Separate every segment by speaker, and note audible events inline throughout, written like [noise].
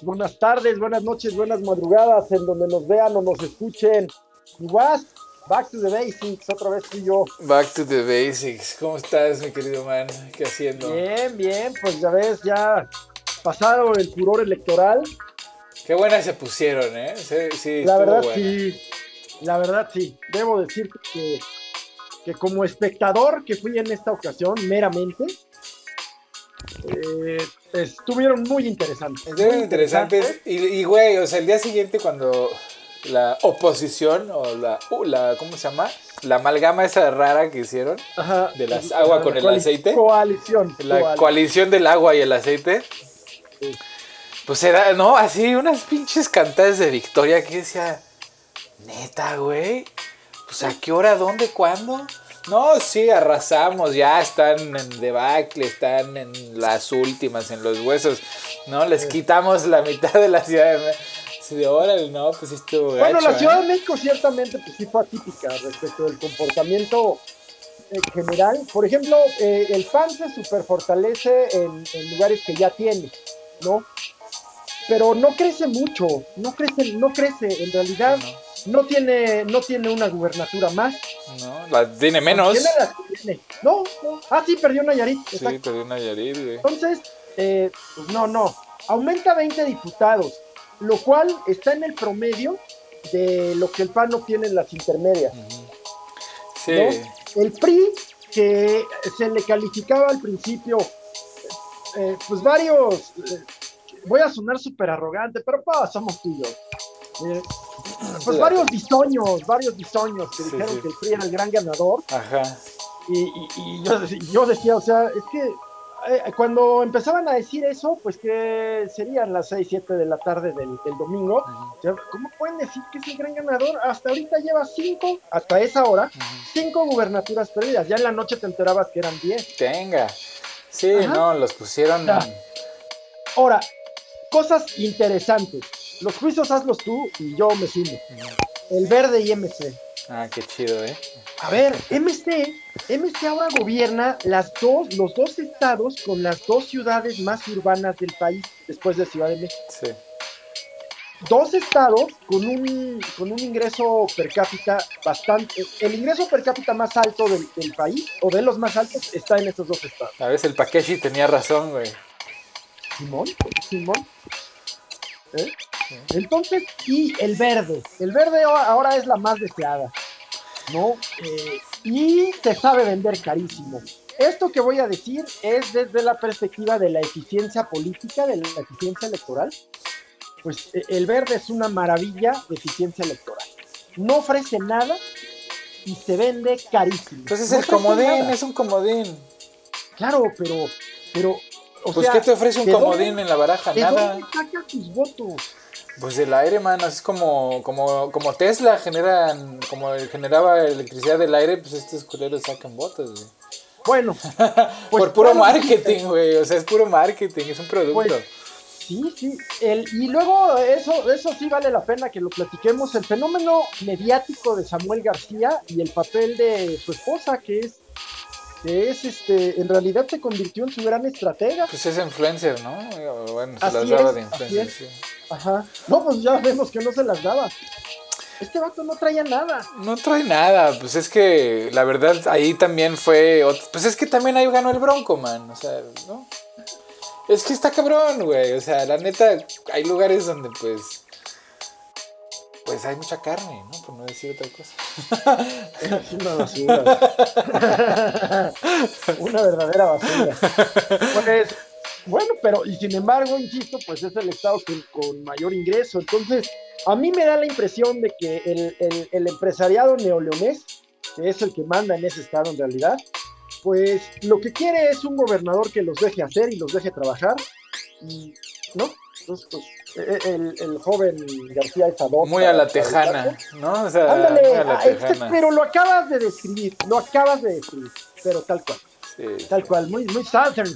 Speaker 1: Días, buenas tardes, buenas noches, buenas madrugadas, en donde nos vean o nos escuchen. Y was, back to the basics, otra vez fui yo.
Speaker 2: Back to the basics. ¿Cómo estás, mi querido man? ¿Qué haciendo?
Speaker 1: Bien, bien, pues ya ves, ya pasado el furor electoral.
Speaker 2: Qué buenas se pusieron, ¿eh? Sí, sí
Speaker 1: la verdad
Speaker 2: buena.
Speaker 1: sí, la verdad sí. Debo decir que, que como espectador que fui en esta ocasión, meramente, eh, estuvieron muy interesantes.
Speaker 2: Estuvieron
Speaker 1: muy
Speaker 2: interesantes. Y, y, güey, o sea, el día siguiente cuando la oposición o la, uh, la ¿cómo se llama? La amalgama esa rara que hicieron
Speaker 1: Ajá,
Speaker 2: de las agua con el aceite.
Speaker 1: Coalición.
Speaker 2: La
Speaker 1: coalición.
Speaker 2: coalición del agua y el aceite.
Speaker 1: Sí.
Speaker 2: Pues era, no, así unas pinches cantadas de victoria que decía, neta, güey. Pues a qué hora, dónde, cuándo. No, sí, arrasamos, ya están en debacle, están en las últimas, en los huesos. No, les quitamos la mitad de la ciudad de México. De órale, no, pues estuvo
Speaker 1: Bueno,
Speaker 2: gacho,
Speaker 1: la Ciudad
Speaker 2: ¿eh?
Speaker 1: de México ciertamente pues, sí fue atípica respecto del comportamiento eh, general. Por ejemplo, eh, el PAN se super fortalece en, en lugares que ya tiene, ¿no? Pero no crece mucho, no crece, no crece, en realidad no, tiene, no tiene una gubernatura más.
Speaker 2: No, la tiene menos.
Speaker 1: Tiene que tiene. No, no. Ah, sí, perdió Nayarit.
Speaker 2: Sí,
Speaker 1: exacto.
Speaker 2: pero una Yarit, güey.
Speaker 1: Entonces, eh, pues no, no. Aumenta 20 diputados, lo cual está en el promedio de lo que el PAN obtiene en las intermedias.
Speaker 2: Sí.
Speaker 1: ¿no? El PRI, que se le calificaba al principio, eh, pues varios, eh, voy a sonar súper arrogante, pero somos tuyos. Eh, pues varios bisoños, varios bisoños que
Speaker 2: Sí,
Speaker 1: dijeron
Speaker 2: sí.
Speaker 1: que el PRI era el gran ganador.
Speaker 2: Ajá.
Speaker 1: Y, y- y yo, yo decía, o sea, es que eh, cuando empezaban a decir eso, pues que serían las 6, 7 de la tarde del, del domingo.
Speaker 2: Ujú,
Speaker 1: o sea, ¿Cómo pueden decir que es el gran ganador? Hasta ahorita lleva 5, hasta esa hora,
Speaker 2: ujú.
Speaker 1: 5 gubernaturas perdidas. Ya en la noche te enterabas que eran 10.
Speaker 2: Tenga. Sí,
Speaker 1: Ajá.
Speaker 2: no, los pusieron.
Speaker 1: Ahora, cosas interesantes. Los juicios hazlos tú y yo me sumo. El verde y MC.
Speaker 2: Ah, qué chido, ¿eh?
Speaker 1: A ver, MC, MC ahora gobierna las dos, los dos estados con las dos ciudades más urbanas del país después de Ciudad de México.
Speaker 2: Sí.
Speaker 1: Dos estados con un, con un ingreso per cápita bastante, el ingreso per cápita más alto del, del país, o de los más altos, está en estos dos estados.
Speaker 2: A veces el Takeshi tenía razón, güey.
Speaker 1: Simón, Simón. ¿Eh? Entonces, y el verde. El verde ahora es la más deseada, ¿no? Eh, y se sabe vender carísimo. Esto que voy a decir es desde la perspectiva de la eficiencia política, de la eficiencia electoral. Pues eh, el verde es una maravilla de eficiencia electoral. No ofrece nada y se vende carísimo.
Speaker 2: Pues es
Speaker 1: No
Speaker 2: el comodín,
Speaker 1: nada.
Speaker 2: es un comodín.
Speaker 1: Claro, pero, pero, o
Speaker 2: Pues
Speaker 1: sea,
Speaker 2: ¿qué te ofrece un
Speaker 1: ¿de
Speaker 2: comodín en la baraja?
Speaker 1: ¿De
Speaker 2: Nada.
Speaker 1: dónde tus votos?
Speaker 2: Pues del aire, mano. Es como, como, como Tesla generan, como generaba electricidad del aire, pues estos culeros sacan botas, güey.
Speaker 1: Bueno, [laughs] pues,
Speaker 2: Por puro
Speaker 1: bueno,
Speaker 2: marketing, [laughs] güey. O sea, es puro marketing, es un producto.
Speaker 1: Pues, Sí, sí. El, y luego eso, eso sí vale la pena que lo platiquemos. El fenómeno mediático de Samuel García y el papel de su esposa, que es, que es este, en realidad se convirtió en su gran estratega.
Speaker 2: Pues es influencer, ¿no? Bueno, se
Speaker 1: Así
Speaker 2: las daba
Speaker 1: es,
Speaker 2: de influencer, sí.
Speaker 1: Ajá. No, pues ya vemos que no se las daba. Este vato no traía nada.
Speaker 2: No trae nada, pues es que la verdad ahí también fue. ot- Pues es que también ahí ganó el Bronco, man. O sea, ¿no? Es que está cabrón, güey. O sea, la neta, hay lugares donde pues. Pues hay mucha carne, ¿no? Por no decir otra cosa.
Speaker 1: Es [laughs] una basura. [laughs] una verdadera basura. Pues, bueno, pero y sin embargo, insisto, pues es el estado con, mayor ingreso. Entonces, a mí me da la impresión de que el, empresariado neoleonés, que es el que manda en ese estado en realidad, pues lo que quiere es un gobernador que los deje hacer y los deje trabajar. ¿no? Entonces, pues, el, el joven García hoc
Speaker 2: Muy a la tejana. ¿no? O sea,
Speaker 1: Ándale,
Speaker 2: muy a la
Speaker 1: ah, es que-
Speaker 2: tejana.
Speaker 1: pero lo acabas de describir, lo acabas de describir, pero tal cual,
Speaker 2: Sí,
Speaker 1: tal cual, muy, muy southern.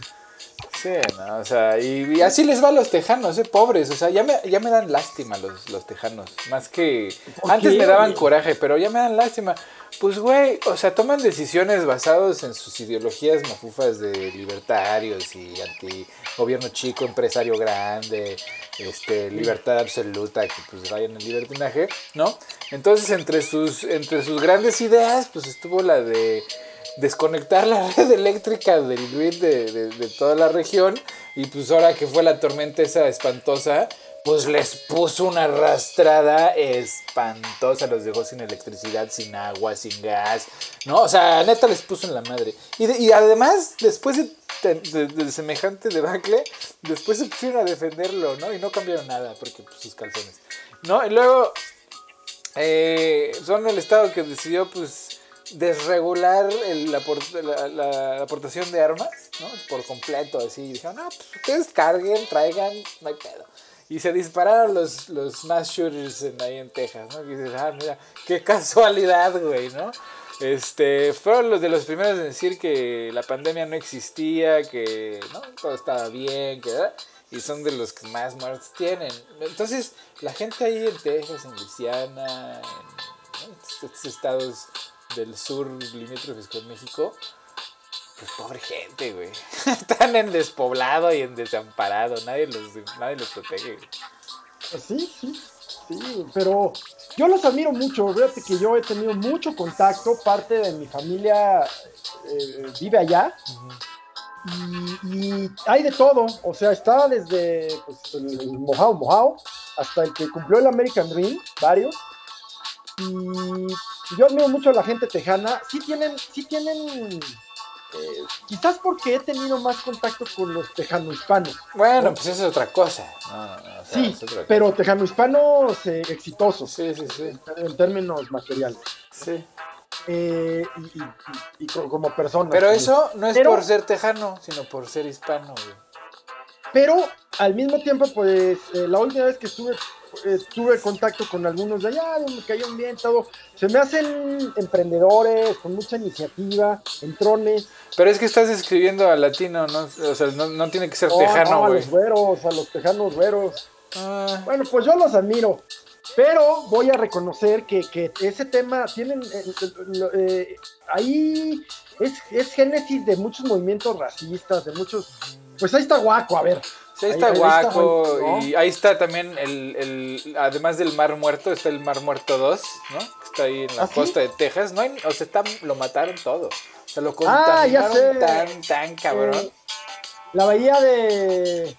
Speaker 2: Sí, no, o sea, y, así les va a los tejanos, eh, pobres, o sea, ya me, ya me dan lástima los, los tejanos, más que antes me daban coraje, pero ya me dan lástima. Pues, güey, o sea, toman decisiones basadas en sus ideologías mafufas de libertarios y anti gobierno chico, empresario grande, este, libertad absoluta, que pues vayan en el libertinaje, ¿no? Entonces, entre sus, entre sus grandes ideas, pues estuvo la de desconectar la [laughs] red eléctrica del grid de, de, toda la región y pues ahora que fue la tormenta esa espantosa, pues les puso una arrastrada espantosa, los dejó sin electricidad, sin agua, sin gas, ¿no? O sea, neta les puso en la madre. Y, y además, después de, semejante debacle, después se pusieron a defenderlo, ¿no? Y no cambiaron nada, porque pues sus calzones, ¿no? Y luego, eh, son el Estado que decidió, pues, desregular la, aportación de armas, ¿no? Por completo, así. Dijeron, no, pues ustedes carguen, traigan, no hay pedo. Y se dispararon los, los mass shooters en, ahí en Texas, ¿no? Y dices, ah, mira, qué [laughs] casualidad, güey, ¿no? Este, fueron los de los primeros en decir que la pandemia no existía, que ¿no? todo estaba bien, que y son de los que más muertes tienen. Entonces, la gente ahí en Texas, en Luisiana, en estos estados del sur limítrofes con México, pues pobre gente, güey. [laughs] Están en despoblado y en desamparado. Nadie los, nadie los protege.
Speaker 1: Sí, sí, sí. Pero yo los admiro mucho. Fíjate que yo he tenido mucho contacto. Parte de mi familia eh, vive allá. y, hay de todo. O sea, está desde pues, el mojado, mojado, hasta el que cumplió el American Dream, varios. Y yo admiro mucho a la gente tejana. Sí tienen, sí tienen eh, quizás porque he tenido más contacto con los tejano-hispanos.
Speaker 2: Bueno, pues eso es otra cosa.
Speaker 1: sí, pero tejano-hispanos eh, exitosos.
Speaker 2: Sí, sí, sí.
Speaker 1: En, términos materiales.
Speaker 2: Sí.
Speaker 1: Eh, y, como personas.
Speaker 2: Pero eso no es por ser tejano, sino por ser hispano,
Speaker 1: Pero al mismo tiempo, pues la última vez que estuve tuve contacto con algunos de allá, me cayeron bien, todo. Se me hacen emprendedores, con mucha iniciativa, entrones.
Speaker 2: Pero es que estás escribiendo a latino, ¿no? O sea, no, tiene que ser tejano,
Speaker 1: güey. a los güeros, a los tejanos güeros. Ah. Bueno, pues yo los admiro. Pero voy a reconocer que, ese tema tienen eh, eh, ahí es, es génesis de muchos movimientos racistas, de muchos. Pues ahí está guaco, a ver.
Speaker 2: Sí, ahí está Guaco. Y ahí está también el, el, Además del Mar Muerto, está el Mar Muerto 2, ¿no? Que está ahí en la ¿Ah, costa de Texas. No o sea, está, lo mataron todo. O sea, lo ah, contaminaron tan, tan cabrón. Eh,
Speaker 1: la bahía de.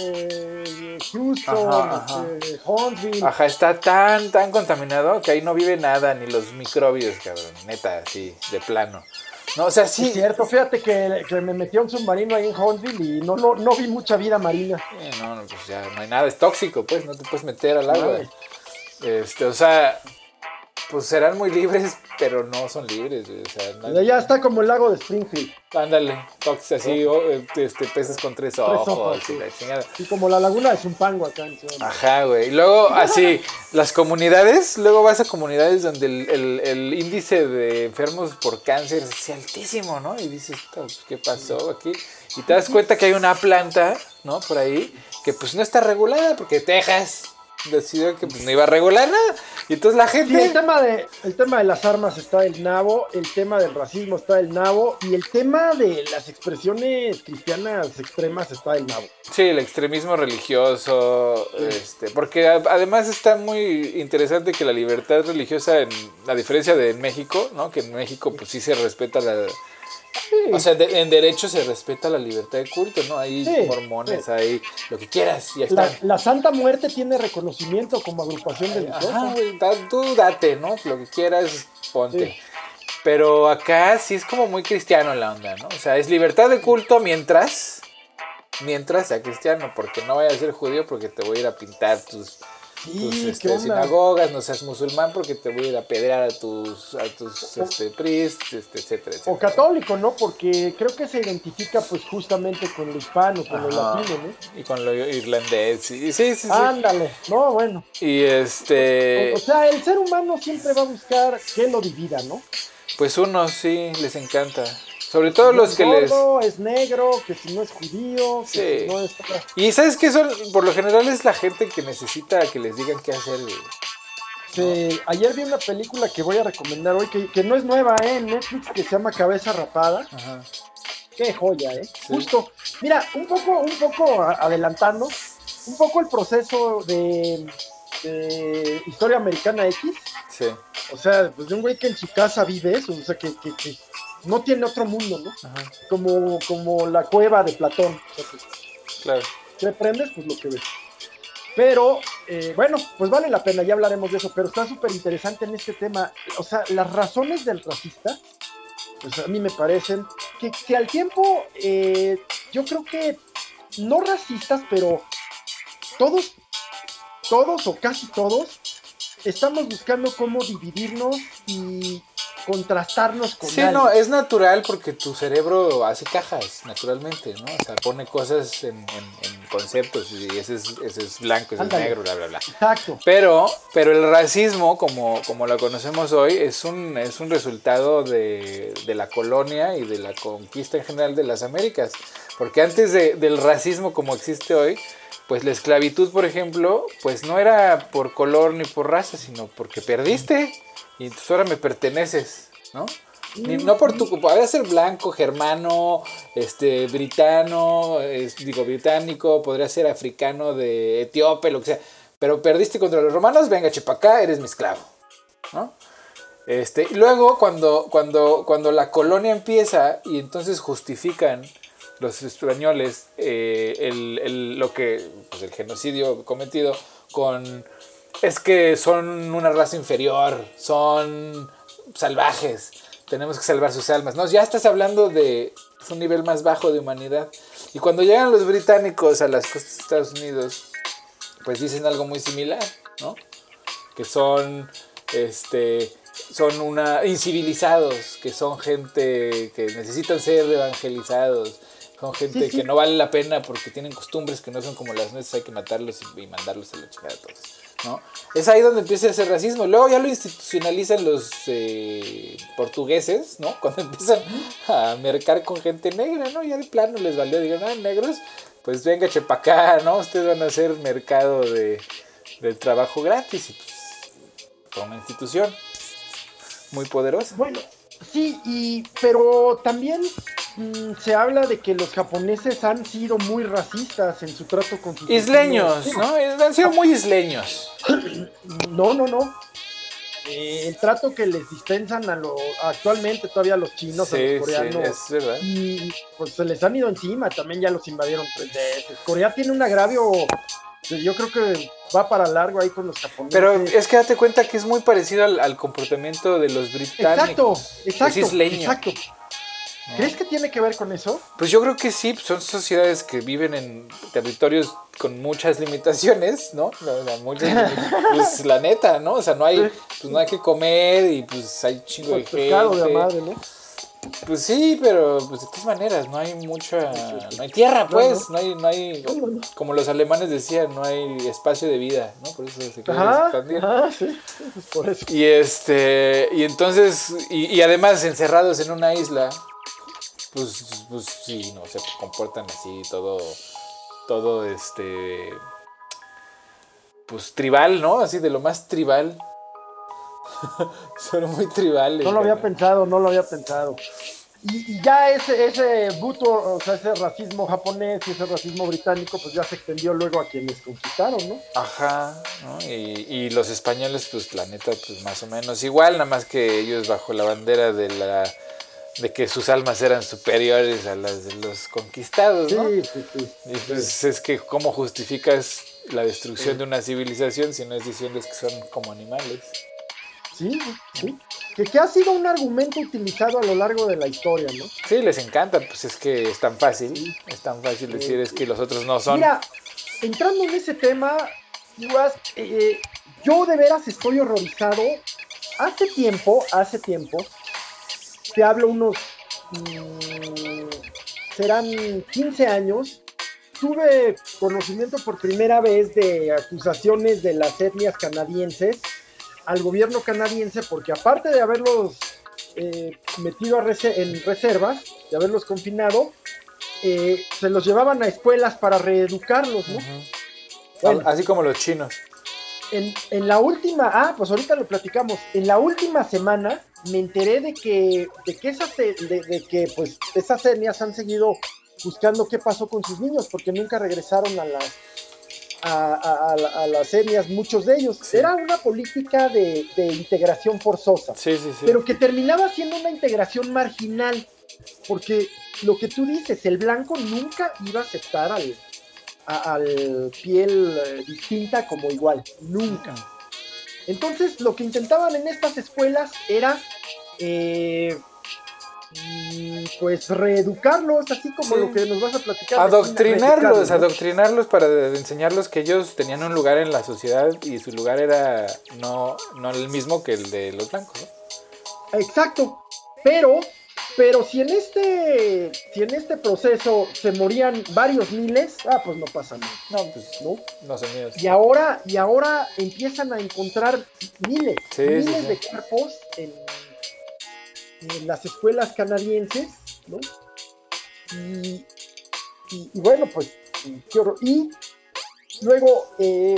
Speaker 1: Eh, Houston, este, Huntsville.
Speaker 2: Ajá, está tan, tan contaminado que ahí no vive nada, ni los microbios, cabrón. Neta, así, de plano. No, o sea, sí.
Speaker 1: Es cierto, fíjate que, me metió un submarino ahí en Huntsville y no, no, no vi mucha vida marina.
Speaker 2: no, no, pues ya no hay nada, es tóxico, pues, no te puedes meter al agua. Este, o sea, pues serán muy libres, pero no son libres. O
Speaker 1: sea, Ya está como el lago de Springfield.
Speaker 2: Ándale, toques así, este, peces con tres ojos.
Speaker 1: y, como la laguna de Zumpango acá en
Speaker 2: Ajá, güey. Y luego, así, las comunidades, luego vas a comunidades donde el, el, índice de enfermos por cáncer es altísimo, ¿no? Y dices, pues, ¿qué pasó aquí? Y te das cuenta que hay una planta, ¿no? Por ahí, que pues no está regulada porque Texas decidió que pues, no iba a regular nada. Y entonces la gente.
Speaker 1: el, tema de, el tema de las armas está del nabo, el tema del racismo está del nabo, y el tema de las expresiones cristianas extremas está del nabo.
Speaker 2: Sí, el extremismo religioso, este, porque además está muy interesante que la libertad religiosa, en, a diferencia de México, ¿no? que en México pues sí se respeta la o sea, en derecho se respeta la libertad de culto, ¿no? Hay mormones, hay lo que quieras y
Speaker 1: la, la, Santa Muerte tiene reconocimiento como agrupación religiosa.
Speaker 2: Tú date, ¿no? Lo que quieras, ponte. Pero acá sí es como muy cristiano la onda, ¿no? O sea, es libertad de culto mientras mientras sea cristiano, porque no vayas a ser judío porque te voy a ir a pintar tus tus este, sinagogas, no seas musulmán porque te voy a ir a pedrear a tus, a tus este, priests, este, etcétera, etcétera,
Speaker 1: O católico, ¿no? Porque creo que se identifica pues justamente con lo hispano, con lo latino, ¿no?
Speaker 2: Y con lo irlandés, sí, sí, sí.
Speaker 1: Ándale, no, bueno.
Speaker 2: Y este...
Speaker 1: O, sea, el ser humano siempre va a buscar que lo divida, ¿no?
Speaker 2: Pues unos sí les encanta. Sobre todo los
Speaker 1: es
Speaker 2: que les...
Speaker 1: es negro, que si no es judío, que
Speaker 2: Sí.
Speaker 1: si no es...
Speaker 2: Y sabes que son, por lo general es la gente que necesita que les digan qué hacer.
Speaker 1: Sí, ayer vi una película que voy a recomendar hoy, que, que no es nueva, ¿eh? En Netflix, que se llama Cabeza Rapada.
Speaker 2: Ajá.
Speaker 1: Qué joya, ¿eh? Justo. Mira, un poco, un poco adelantando, un poco el proceso de, de Historia Americana X.
Speaker 2: Sí.
Speaker 1: O sea, pues de un güey que en su casa vive eso, o sea, que, que, que no tiene otro mundo, ¿no?
Speaker 2: Ajá.
Speaker 1: Como, como la cueva de Platón.
Speaker 2: Claro.
Speaker 1: te prendes, pues lo que ves. Pero, eh, bueno, pues vale la pena, ya hablaremos de eso, pero está súper interesante en este tema. O sea, las razones del racista, pues a mí me parecen que, que al tiempo, eh, yo creo que no racistas, pero todos, todos o casi todos, estamos buscando cómo dividirnos y contrastarnos con
Speaker 2: Sí, no, es natural porque tu cerebro hace cajas, naturalmente, ¿no? O sea, pone cosas en, en- en conceptos y ese es, ese es blanco, ese es
Speaker 1: Ándale.
Speaker 2: negro, bla, bla, bla.
Speaker 1: Exacto.
Speaker 2: Pero, pero el racismo, como, como lo conocemos hoy, es un, es un resultado de, de la colonia y de la conquista en general de las Américas. Porque antes de- del racismo como existe hoy, pues la esclavitud, por ejemplo, pues no era por color ni por raza, sino porque perdiste y entonces ahora me perteneces, ¿no? No por tu podría ser blanco, germano, este, britano, es- digo británico, podría ser africano de etíope, lo que sea. Pero perdiste contra los romanos, venga, chepacá, eres mi esclavo. ¿no? Este, y luego cuando, cuando, cuando la colonia empieza y entonces justifican los españoles eh, el, el- lo que, pues el genocidio cometido con es que son una raza inferior, son salvajes, tenemos que salvar sus almas. No, ya estás hablando de un nivel más bajo de humanidad. Y cuando llegan los británicos a las costas de Estados Unidos, pues dicen algo muy similar, ¿no? Que son, este, son una, incivilizados, que son gente que necesitan ser evangelizados, son gente que no vale la pena porque tienen costumbres que no son como las nuestras, hay que matarlos y mandarlos a la chingada a todos, ¿no? Es ahí donde empieza ese racismo. Luego ya lo institucionalizan los eh, portugueses, ¿no? [laughs] Cuando empiezan a mercar con gente negra, ¿no? Ya de plano les valió, digan, ah, negros, pues venga, chepacá, ¿no? Ustedes van a hacer mercado de, del trabajo gratis y pues una institución muy poderosa.
Speaker 1: Bueno, sí, y, pero también mm, se habla de que los japoneses han sido muy racistas en su trato con sus
Speaker 2: Isleños,
Speaker 1: vecinos.
Speaker 2: ¿no? Han sido muy isleños. [clears throat]
Speaker 1: No, no, no. Eh, el trato que les dispensan a lo, actualmente todavía a los chinos, a los coreanos,
Speaker 2: sí, es verdad.
Speaker 1: y pues se les han ido encima, también ya los invadieron tres veces. Corea tiene un agravio que yo creo que va para largo ahí con los japoneses.
Speaker 2: Pero es que date cuenta que es muy parecido al, al comportamiento de los
Speaker 1: exacto,
Speaker 2: británicos.
Speaker 1: exacto,
Speaker 2: es isleño.
Speaker 1: exacto.
Speaker 2: ¿No?
Speaker 1: ¿Crees que tiene que ver con eso?
Speaker 2: Pues yo creo que sí, son sociedades que viven en territorios con muchas limitaciones, ¿no? O sea, muchas [laughs] limi- pues la neta, ¿no? O sea, no hay, pues no hay que comer y pues hay chingo de
Speaker 1: Pues, de
Speaker 2: gente.
Speaker 1: madre, ¿no?
Speaker 2: Pues sí, pero pues de todas maneras, no hay mucha, no hay tierra, pues, no hay, no hay,
Speaker 1: No, no, no.
Speaker 2: como los alemanes decían, no hay espacio de vida, ¿no? Por eso se quiere
Speaker 1: Ajá,
Speaker 2: expandir.
Speaker 1: ajá, sí, pues [laughs] por eso.
Speaker 2: Y este, y entonces, y, y además encerrados en una isla, pues, pues sí, no, se comportan así, todo, todo este, pues tribal, ¿no? Así de lo más tribal. [laughs] Son muy tribales.
Speaker 1: No lo había pensado, no lo había pensado. Y, y ya ese, ese buto, o sea, ese racismo japonés y ese racismo británico, pues ya se extendió luego a quienes conquistaron, ¿no?
Speaker 2: Ajá, ¿no? Y, y los españoles, pues la neta, pues más o menos igual, nada más que ellos bajo la bandera de la de que sus almas eran superiores a las de los conquistados,
Speaker 1: Sí,
Speaker 2: ¿no?
Speaker 1: sí, sí.
Speaker 2: Y pues es que cómo justificas la destrucción de una civilización si no es diciendo que son como animales.
Speaker 1: Sí, sí. Que, que ha sido un argumento utilizado a lo largo de la historia, ¿no?
Speaker 2: Sí, les encanta, pues es que es tan fácil, es tan fácil decir es que los otros no son.
Speaker 1: Mira, entrando en ese tema, Iguas, eh, yo de veras estoy horrorizado. Hace tiempo, hace tiempo, te hablo unos, mm, serán 15 años, tuve conocimiento por primera vez de acusaciones de las etnias canadienses al gobierno canadiense porque aparte de haberlos eh, metido en reservas, de haberlos confinado, eh, se los llevaban a escuelas para reeducarlos, ¿no?
Speaker 2: Así como los chinos.
Speaker 1: En, la última, ah, pues ahorita lo platicamos. En la última semana me enteré de que, de que esas, de, que pues esas etnias han seguido buscando qué pasó con sus niños, porque nunca regresaron a las a, las etnias, muchos de ellos. Era una política de, integración forzosa, pero que terminaba siendo una integración marginal, porque lo que tú dices, el blanco nunca iba a aceptar al, al piel eh, distinta como igual, nunca. Entonces, lo que intentaban en estas escuelas era, eh, mm, pues, reeducarlos, así como lo que nos vas a platicar.
Speaker 2: Adoctrinarlos, adoctrinarlos para enseñarlos que ellos tenían un lugar en la sociedad y su lugar era no, no el mismo que el de los blancos.
Speaker 1: Exacto, pero pero si en este, si en este proceso se morían varios miles, ah, pues no pasa nada.
Speaker 2: No, pues no, no son míos.
Speaker 1: Y ahora, y ahora empiezan a encontrar miles, miles de cuerpos en, las escuelas canadienses, ¿no? Y, bueno, pues, qué horror. Y luego eh,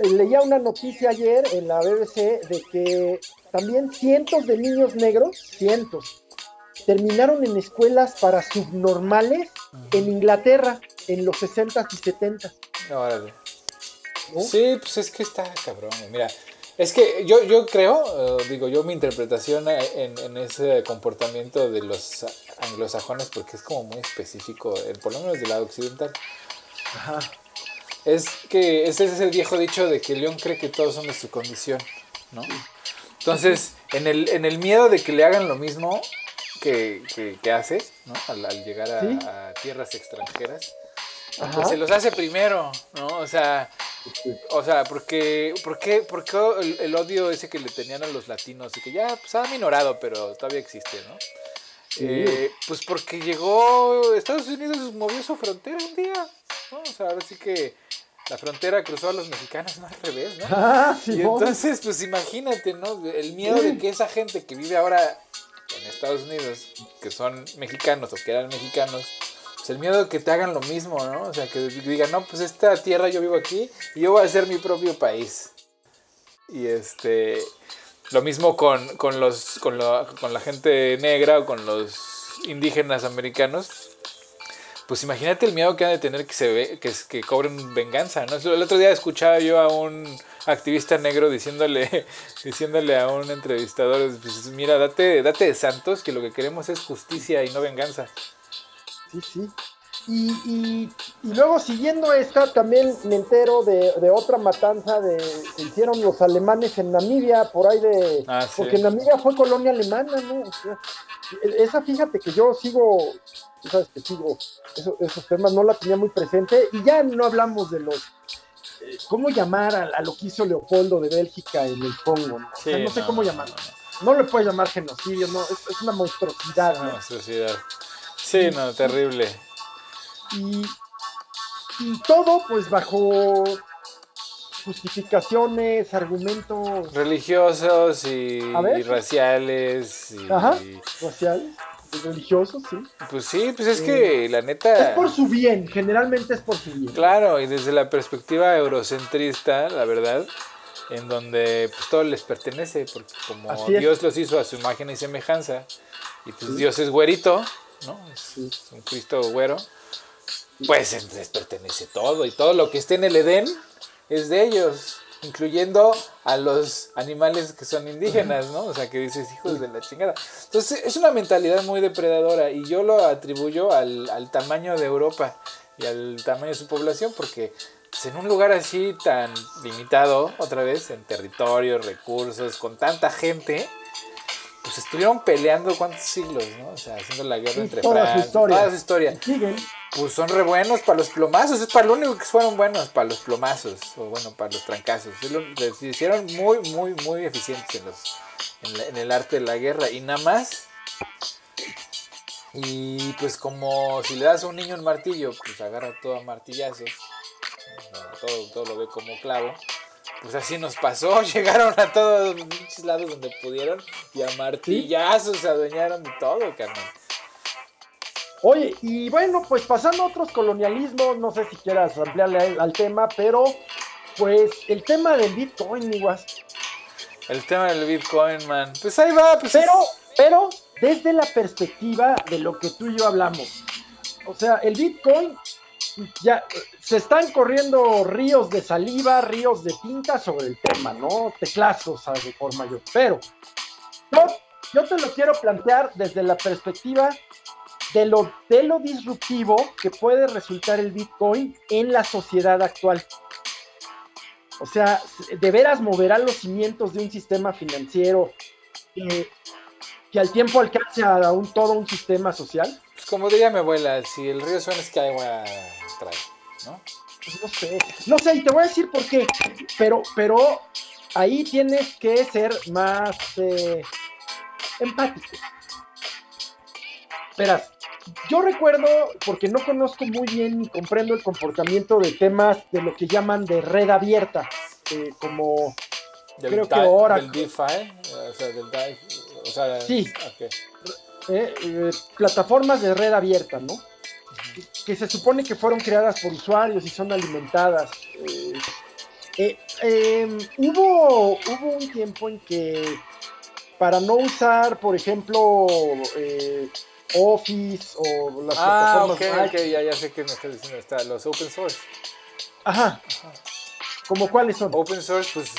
Speaker 1: leía una noticia ayer en la BBC de que también cientos de niños negros, cientos, terminaron en escuelas para subnormales en Inglaterra en los 60s y 70s.
Speaker 2: Órale. Sí, pues es que está cabrón. Mira, es que yo, yo creo, eh, digo yo, mi interpretación en, ese comportamiento de los anglosajones, porque es como muy específico, por lo menos del lado occidental. Ajá. Es que ese es el viejo dicho de que León cree que todos son de su condición, ¿no? Entonces, en el, en el miedo de que le hagan lo mismo que, que, hace, ¿no? Al, llegar a, tierras extranjeras, pues se los hace primero, ¿no? O sea, o sea, porque, ¿por qué, el, odio ese que le tenían a los latinos y que ya pues, ha minorado, pero todavía existe, ¿no? Eh, pues porque llegó, Estados Unidos movió su frontera un día, ¿no? O sea, ahora sí que la frontera cruzó a los mexicanos, no al revés, ¿no?
Speaker 1: Ah,
Speaker 2: y entonces, pues imagínate, ¿no? El miedo de que esa gente que vive ahora en Estados Unidos, que son mexicanos o que eran mexicanos, pues el miedo de que te hagan lo mismo, ¿no? O sea, que digan, no, pues esta tierra yo vivo aquí y yo voy a ser mi propio país. Y este, lo mismo con, los, con, con la gente negra o con los indígenas americanos, pues imagínate el miedo que han de tener que se ve, que, cobren venganza. El otro día escuchaba yo a un activista negro diciéndole, [laughs] diciéndole a un entrevistador, pues mira, date, date de santos, que lo que queremos es justicia y no venganza.
Speaker 1: Sí, sí. Y, y, luego siguiendo esta, también me entero de, otra matanza de, que hicieron los alemanes en Namibia, por ahí de... Ah, porque Namibia fue colonia alemana, ¿no? esa fíjate que yo sigo tú sabes que sigo esos temas, no la tenía muy presente y ya no hablamos de los, eh, ¿cómo llamar a, lo que hizo Leopoldo de Bélgica en el Congo? ¿no? sé cómo llamarlo. No, le puedes llamar genocidio, no, es, una monstruosidad. Una
Speaker 2: monstruosidad. Sí, no, terrible.
Speaker 1: Y, y todo pues bajo justificaciones, argumentos
Speaker 2: religiosos y, raciales. Y,
Speaker 1: Ajá, raciales religiosos, sí.
Speaker 2: Pues sí, pues es que la neta...
Speaker 1: Es por su bien, generalmente es por su bien.
Speaker 2: Claro, y desde la perspectiva eurocentrista, la verdad, en donde pues todo les pertenece, porque como Dios los hizo a su imagen y semejanza, y pues Dios es güerito, ¿no? Es, un Cristo güero, pues les pertenece todo, y todo lo que esté en el Edén es de ellos incluyendo a los animales que son indígenas, ¿no? O sea, que dices, hijos de la chingada. Entonces, es una mentalidad muy depredadora y yo lo atribuyo al, tamaño de Europa y al tamaño de su población, porque pues, en un lugar así tan limitado, otra vez, en territorio, recursos, con tanta gente, pues estuvieron peleando cuántos siglos, ¿no? O sea, haciendo la guerra entre Francia, toda su historia. Pues son re buenos para los plomazos, es para lo único que fueron buenos, para los plomazos, o bueno, para los trancazos. Se hicieron muy, muy, muy eficientes en, los, en, el arte de la guerra. Y nada más, y pues como si le das a un niño un martillo, pues agarra todo a martillazos, todo, todo lo ve como clavo pues así nos pasó, [laughs] llegaron a todos los lados donde pudieron y a martillazos se adueñaron de todo, carnal.
Speaker 1: Oye, y bueno, pues pasando a otros colonialismos, no sé si quieras ampliarle al, tema, pero pues el tema del Bitcoin, igual.
Speaker 2: El tema del Bitcoin, man. Pues ahí va, pues.
Speaker 1: Pero, pero, desde la perspectiva de lo que tú y yo hablamos. O sea, el Bitcoin ya se están corriendo ríos de saliva, ríos de tinta sobre el tema, ¿no? Teclazos de forma yo. Pero yo, yo te lo quiero plantear desde la perspectiva de lo, de lo disruptivo que puede resultar el Bitcoin en la sociedad actual. O sea, de veras moverá los cimientos de un sistema financiero que al tiempo alcance a un, todo un sistema social.
Speaker 2: Pues como diría mi abuela, si el río suena es que agua trae, ¿no?
Speaker 1: Pues no sé, no sé, y te voy a decir por qué, pero, pero ahí tienes que ser más eh, empático. Verás, yo recuerdo, porque no conozco muy bien ni comprendo el comportamiento de temas de lo que llaman de red abierta, eh, como creo que ahora...
Speaker 2: Del DeFi, o sea, del DeFi, o sea,
Speaker 1: sí, eh, eh, plataformas de red abierta, ¿no? Que se supone que fueron creadas por usuarios y son alimentadas. Em, hubo, hubo un tiempo en que para no usar, por ejemplo, Office o las
Speaker 2: ah, plataformas. ok, ok, ya, ya sé que me estás diciendo. Está, los open source.
Speaker 1: Ajá. ¿Como cuáles son?
Speaker 2: Open source, pues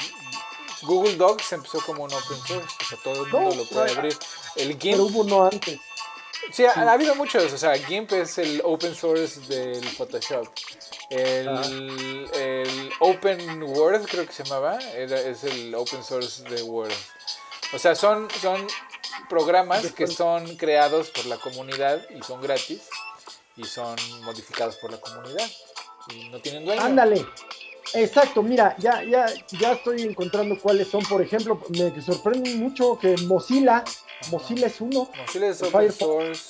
Speaker 2: Google Docs empezó como un open source. O sea, todo el mundo lo puede abrir. El GIMP.
Speaker 1: Pero hubo uno antes.
Speaker 2: Sí, Ha, habido muchos. O sea, GIMP es el open source del Photoshop. El, ah. el Open Word, creo que se llamaba, es el open source de Word. O sea, son, son programas que son creados por la comunidad y son gratis y son modificados por la comunidad y no tienen dueño.
Speaker 1: Ándale. Exacto, mira, ya, ya, ya estoy encontrando cuáles son. Por ejemplo, me sorprende mucho que Mozilla, Mozilla es uno.
Speaker 2: Mozilla es open source.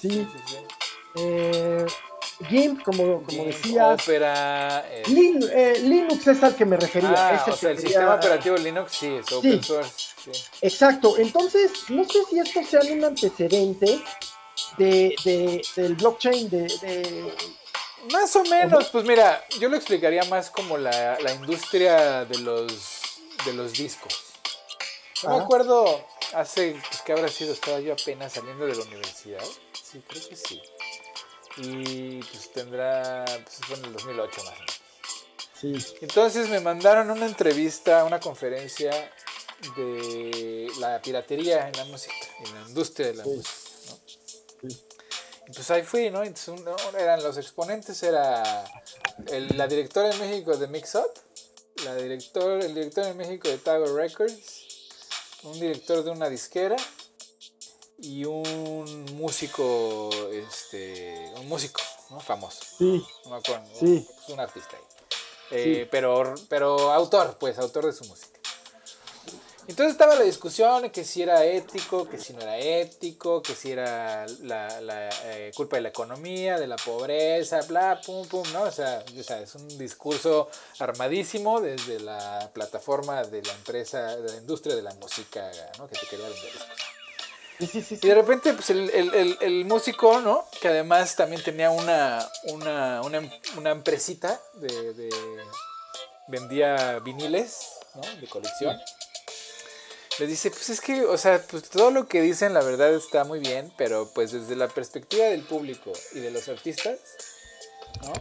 Speaker 1: Sí. Eh, GIMP, como, como decía.
Speaker 2: Opera.
Speaker 1: Eh, eh, Linux es al que me refería.
Speaker 2: Ah, o sea, el sistema operativo Linux sí es open source.
Speaker 1: Exacto, entonces no sé si esto sea un antecedente de, del blockchain, de,
Speaker 2: Más o menos, pues mira, yo lo explicaría más como la, industria de los, de los discos. Yo me acuerdo hace, pues que habrá sido, estaba yo apenas saliendo de la universidad. Sí, creo que sí. Y pues tendrá, pues fue en el 2008 más o menos.
Speaker 1: Sí.
Speaker 2: Entonces me mandaron una entrevista, una conferencia de la piratería en la música, en la industria de la música. ¿no? Y pues ahí fui, ¿no? Entonces eran los exponentes, era la directora en México de Mix Up, la director, el director en México de Tower Records, un director de una disquera y un músico, este, un músico, ¿no? Famoso.
Speaker 1: Sí.
Speaker 2: No me acuerdo,
Speaker 1: sí.
Speaker 2: un artista ahí. Eh, pero, pero autor, pues, autor de su música. Entonces estaba la discusión que si era ético, que si no era ético, que si era la, eh, culpa de la economía, de la pobreza, bla, pum, pum, ¿no? O sea, es un discurso armadísimo desde la plataforma de la empresa, de la industria de la música, ¿no? Que te quería vender discos. Y de repente, pues el, músico, ¿no? Que además también tenía una, una, una, empresita de, vendía viniles, ¿no? De colección le dice, pues es que, o sea, pues todo lo que dicen la verdad está muy bien, pero pues desde la perspectiva del público y de los artistas, ¿no?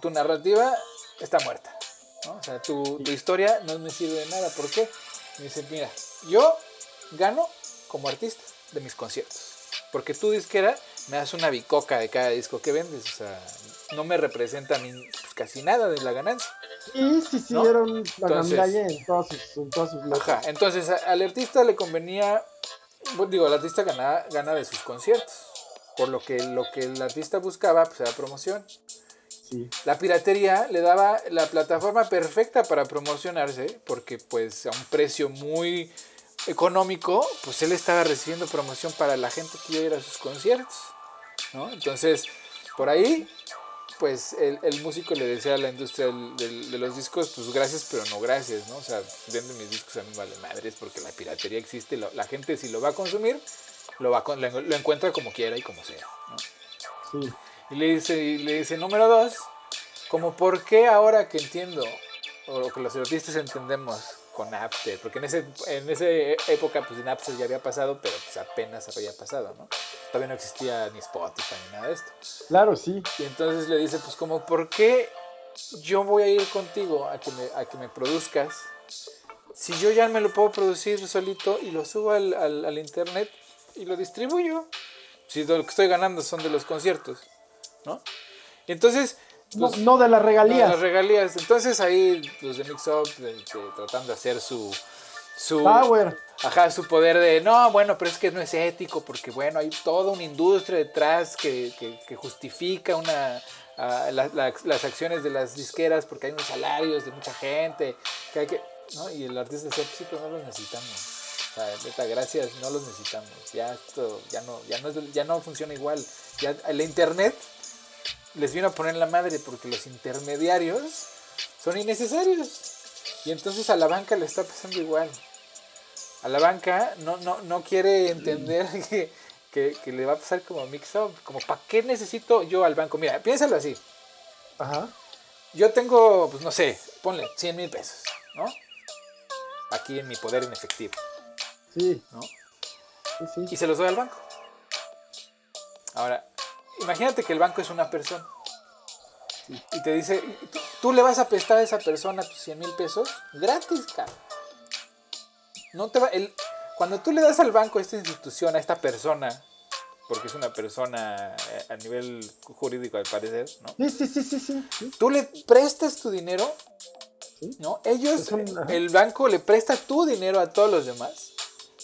Speaker 2: Tu narrativa está muerta, ¿no? O sea, tu, historia no me sirve de nada. ¿Por qué? Me dice, mira, yo gano como artista de mis conciertos. Porque tú, disquera, me das una bicoca de cada disco que vendes. O sea, no me representa pues, casi nada de la ganancia.
Speaker 1: Sí, sí, sí, era un en todas sus, en todas sus
Speaker 2: Ajá, entonces al artista le convenía, digo, el artista gana, gana de sus conciertos, por lo que lo que el artista buscaba pues era promoción.
Speaker 1: Sí.
Speaker 2: La piratería le daba la plataforma perfecta para promocionarse, porque pues a un precio muy económico, pues él estaba recibiendo promoción para la gente que iba a ir a sus conciertos, ¿no? Entonces, por ahí pues el, el músico le decía a la industria del- del- de los discos, pues gracias, pero no gracias, ¿no? O sea, venden mis discos a mí vale madres porque la piratería existe, lo- la gente si lo va a consumir, lo, va a con- lo, lo encuentra como quiera y como sea, ¿no?
Speaker 1: Sí.
Speaker 2: Y le dice, y le dice número dos, como por qué ahora que entiendo, o que los artistas entendemos con Napster, porque en ese, en esa época pues Napster ya había pasado, pero pues apenas había pasado, ¿no? Todavía no existía ni Spotify ni nada de esto.
Speaker 1: Claro, sí.
Speaker 2: Y entonces le dice, pues como, ¿por qué yo voy a ir contigo a que me, a que me produzcas? Si yo ya me lo puedo producir solito y lo subo al, al- al internet y lo distribuyo. Si lo que estoy ganando son de los conciertos, ¿no? Entonces, pues,
Speaker 1: no de las
Speaker 2: no,
Speaker 1: regalías.
Speaker 2: las regalías. Entonces ahí los de Mix Up tratando de hacer su... su
Speaker 1: Power.
Speaker 2: Ajá, su poder de, no, bueno, pero es que no es ético, porque bueno, hay toda una industria detrás que, que- que justifica una, ah, la- la- las acciones de las disqueras, porque hay unos salarios de mucha gente, que hay que, ¿no? Y el artista decía, pues sí, pero no los necesitamos. O sea, neta, gracias, no los necesitamos. Ya esto, ya no, ya no, ya no funciona igual. Ya el internet les vino a poner la madre porque los intermediarios son innecesarios. Y entonces a la banca le está pasando igual. A la banca no, no, no quiere entender [laughs] que, que- que le va a pasar como mix up. Como, ¿para qué necesito yo al banco? Mira, piénsalo así.
Speaker 1: Ajá.
Speaker 2: Yo tengo, pues no sé, ponle 100 mil pesos, ¿no? Aquí en mi poder en efectivo,
Speaker 1: Sí,
Speaker 2: ¿no?
Speaker 1: sí, sí.
Speaker 2: Y se los doy al banco. Ahora, imagínate que el banco es una persona. Y te dice, ¿tú, tú le vas a prestar a esa persona tus 100 mil pesos gratis, cabrón. No te va, el, cuando tú le das al banco a esta institución, a esta persona, porque es una persona eh, a nivel jurídico al parecer, ¿no?
Speaker 1: Sí, sí, sí, sí, sí.
Speaker 2: Tú le prestas tu dinero. ¿no? Ellos,
Speaker 1: un- ajá.
Speaker 2: el banco le presta tu dinero a todos los demás,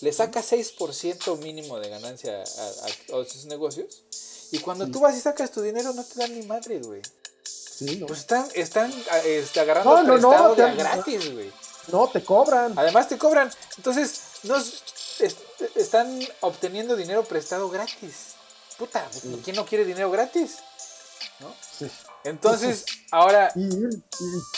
Speaker 2: le saca 6% mínimo de ganancia a, a todos sus negocios, y cuando tú vas y sacas tu dinero no te dan ni madre, güey.
Speaker 1: Sí, no.
Speaker 2: Pues están, están ah, este, agarrando
Speaker 1: No, no, no,
Speaker 2: prestado de gratis, güey.
Speaker 1: No, te cobran.
Speaker 2: Además te cobran. Entonces, no es- es- están obteniendo dinero prestado gratis. Puta, ¿quién no quiere dinero gratis?
Speaker 1: Sí.
Speaker 2: Entonces, ahora,
Speaker 1: Y, y-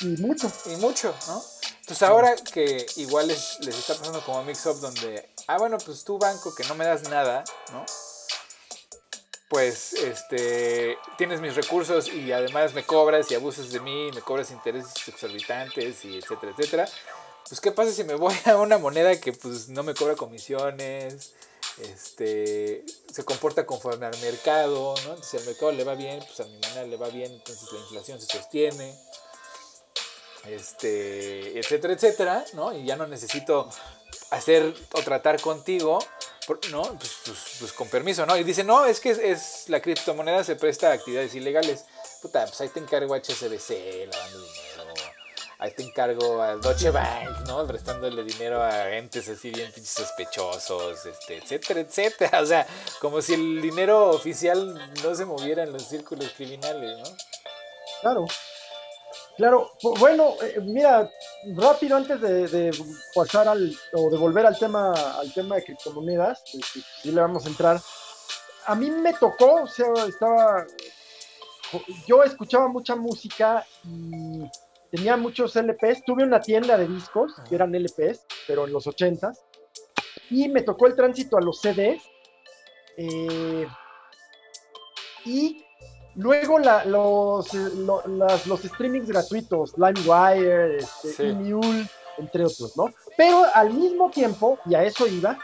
Speaker 1: y mucho.
Speaker 2: y mucho, ¿no? Entonces ahora que igual les, les está pasando como a Mix Up donde, ah, bueno, pues tú banco que no me das nada, ¿no? Pues, este, tienes mis recursos y además me cobras y abusas de mí, me cobras intereses exorbitantes y etcétera, etcétera. Pues, ¿qué pasa si me voy a una moneda que pues no me cobra comisiones? Este, se comporta conforme al mercado, ¿no? Si al mercado le va bien, pues a mi moneda le va bien, entonces la inflación se sostiene este, etcétera, etcétera, ¿no? Y ya no necesito hacer o tratar contigo, ¿no? Pues, pues- pues con permiso, ¿no? Y dice, no, es que es, es- la criptomoneda se presta a actividades ilegales. Puta, pues ahí te encargo a HSBC lavando dinero. Ahí te encargo a Deutsche Bank, ¿no? Prestándole dinero a entes así bien sospechosos, este, etcétera, etcétera. O sea, como si el dinero oficial no se moviera en los círculos criminales, ¿no?
Speaker 1: Claro. Claro, bu- bueno, eh, mira, rápido antes de, de pasar al, o de volver al tema, al tema de criptomonedas, que, que sí le vamos a entrar. A mí me tocó, o sea, estaba, yo escuchaba mucha música y tenía muchos LPs. Tuve una tienda de discos que eran LPs, pero en los 80s. Y me tocó el tránsito a los CDs. eh, y luego la- los, lo- las- los streamings gratuitos, LimeWire, este,
Speaker 2: Sí.
Speaker 1: eMule, entre otros, ¿no? Pero al mismo tiempo, y a eso iba,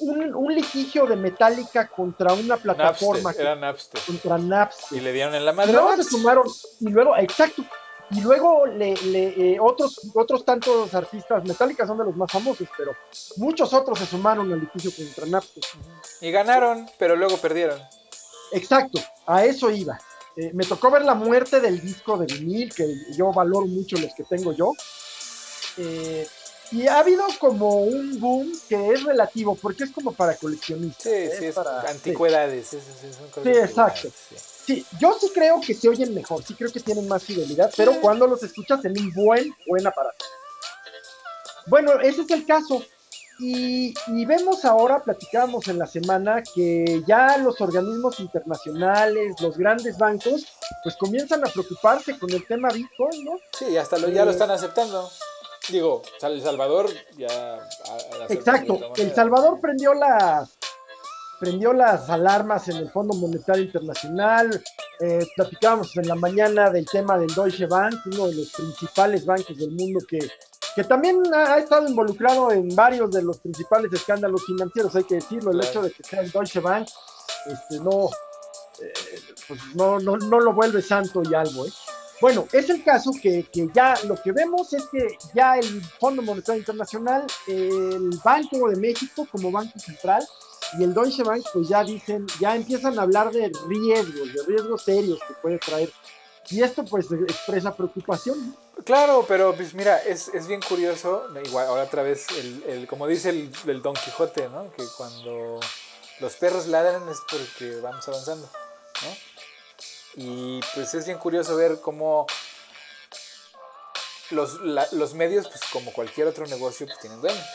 Speaker 1: un, un litigio de Metallica contra una plataforma,
Speaker 2: Napster,
Speaker 1: que-
Speaker 2: era Napster.
Speaker 1: contra Napster.
Speaker 2: Y le dieron en la
Speaker 1: Y
Speaker 2: madre.
Speaker 1: luego
Speaker 2: a
Speaker 1: se sumaron, y luego, exacto, y luego le, le, eh, otros, otros tantos artistas, Metallica son de los más famosos, pero muchos otros se sumaron al litigio contra Napster.
Speaker 2: Y ganaron, pero luego perdieron.
Speaker 1: Exacto, a eso iba. Eh, me tocó ver la muerte del disco de vinil, que yo valoro mucho los que tengo yo. Eh, y ha habido como un boom que es relativo, porque es como para coleccionistas.
Speaker 2: Sí,
Speaker 1: es
Speaker 2: sí, es
Speaker 1: para-
Speaker 2: son cosas
Speaker 1: Sí,
Speaker 2: anticuedades,
Speaker 1: exacto.
Speaker 2: sí.
Speaker 1: Sí, yo sí creo que se oyen mejor, sí creo que tienen más fidelidad, pero cuando los escuchas en un buen, buen aparato. Bueno, ese es el caso. Y, vemos ahora, platicamos en la semana, que ya los organismos internacionales, los grandes bancos, pues comienzan a preocuparse con el tema Bitcoin, ¿no?
Speaker 2: Sí, hasta lo, ya lo eh, están aceptando. Digo, El Salvador ya...
Speaker 1: Exacto, El Salvador prendió las, prendió las alarmas en el Fondo Monetario Internacional. Eh, platicábamos en la mañana del tema del Deutsche Bank, uno de los principales bancos del mundo que que también ha, estado involucrado en varios de los principales escándalos financieros, hay que decirlo, el hecho de que sea el Deutsche Bank, este, no, eh, pues no, no, no, lo vuelve santo y algo, ¿eh? Bueno, es el caso que, que, ya lo que vemos es que ya el Fondo Monetario Internacional, el Banco de México como Banco Central y el Deutsche Bank, pues ya dicen, ya empiezan a hablar de riesgos, de riesgos serios que puede traer. Y esto pues expresa preocupación.
Speaker 2: Claro, pero pues mira, es, es bien curioso, igual ahora otra vez, el, el como dice el, el, Don Quijote, ¿no? Que cuando los perros ladran es porque vamos avanzando, ¿no? Y pues es bien curioso ver cómo los, los medios, pues como cualquier otro negocio, pues tienen dueños,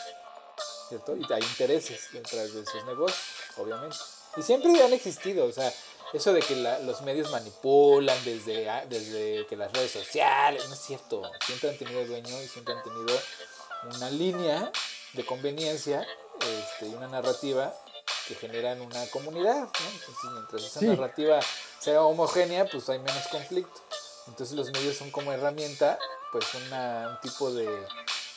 Speaker 2: ¿cierto? Y hay intereses detrás de esos negocios, obviamente. Y siempre han existido, o sea, eso de que los medios manipulan desde, ah, desde que las redes sociales, no es cierto, siempre han tenido dueño y siempre han tenido una línea de conveniencia este, y una narrativa que generan una comunidad, Entonces, mientras esa narrativa sea homogénea, pues hay menos conflicto. Entonces los medios son como herramienta, pues una, un tipo de,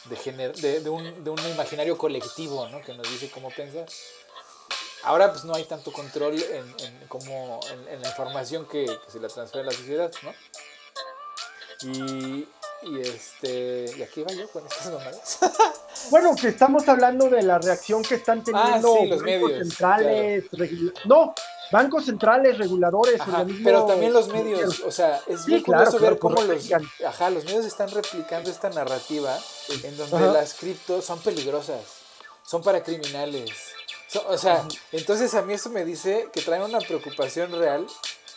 Speaker 2: de, de, un, de un imaginario colectivo, ¿no? Que nos dice cómo pensar ahora pues no hay tanto control en, como en, la información que, se la transfiere a la sociedad, ¿no? Y, y este y aquí va yo con estas mamadas. [laughs]
Speaker 1: bueno, que estamos hablando de la reacción que están ah, teniendo
Speaker 2: los medios,
Speaker 1: centrales, no, bancos centrales, reguladores,
Speaker 2: pero también los medios, o sea, es muy curioso ver cómo los, ajá, los medios están replicando esta narrativa en donde las criptos son peligrosas, son para criminales, o sea, entonces a mí eso me dice que traen una preocupación real,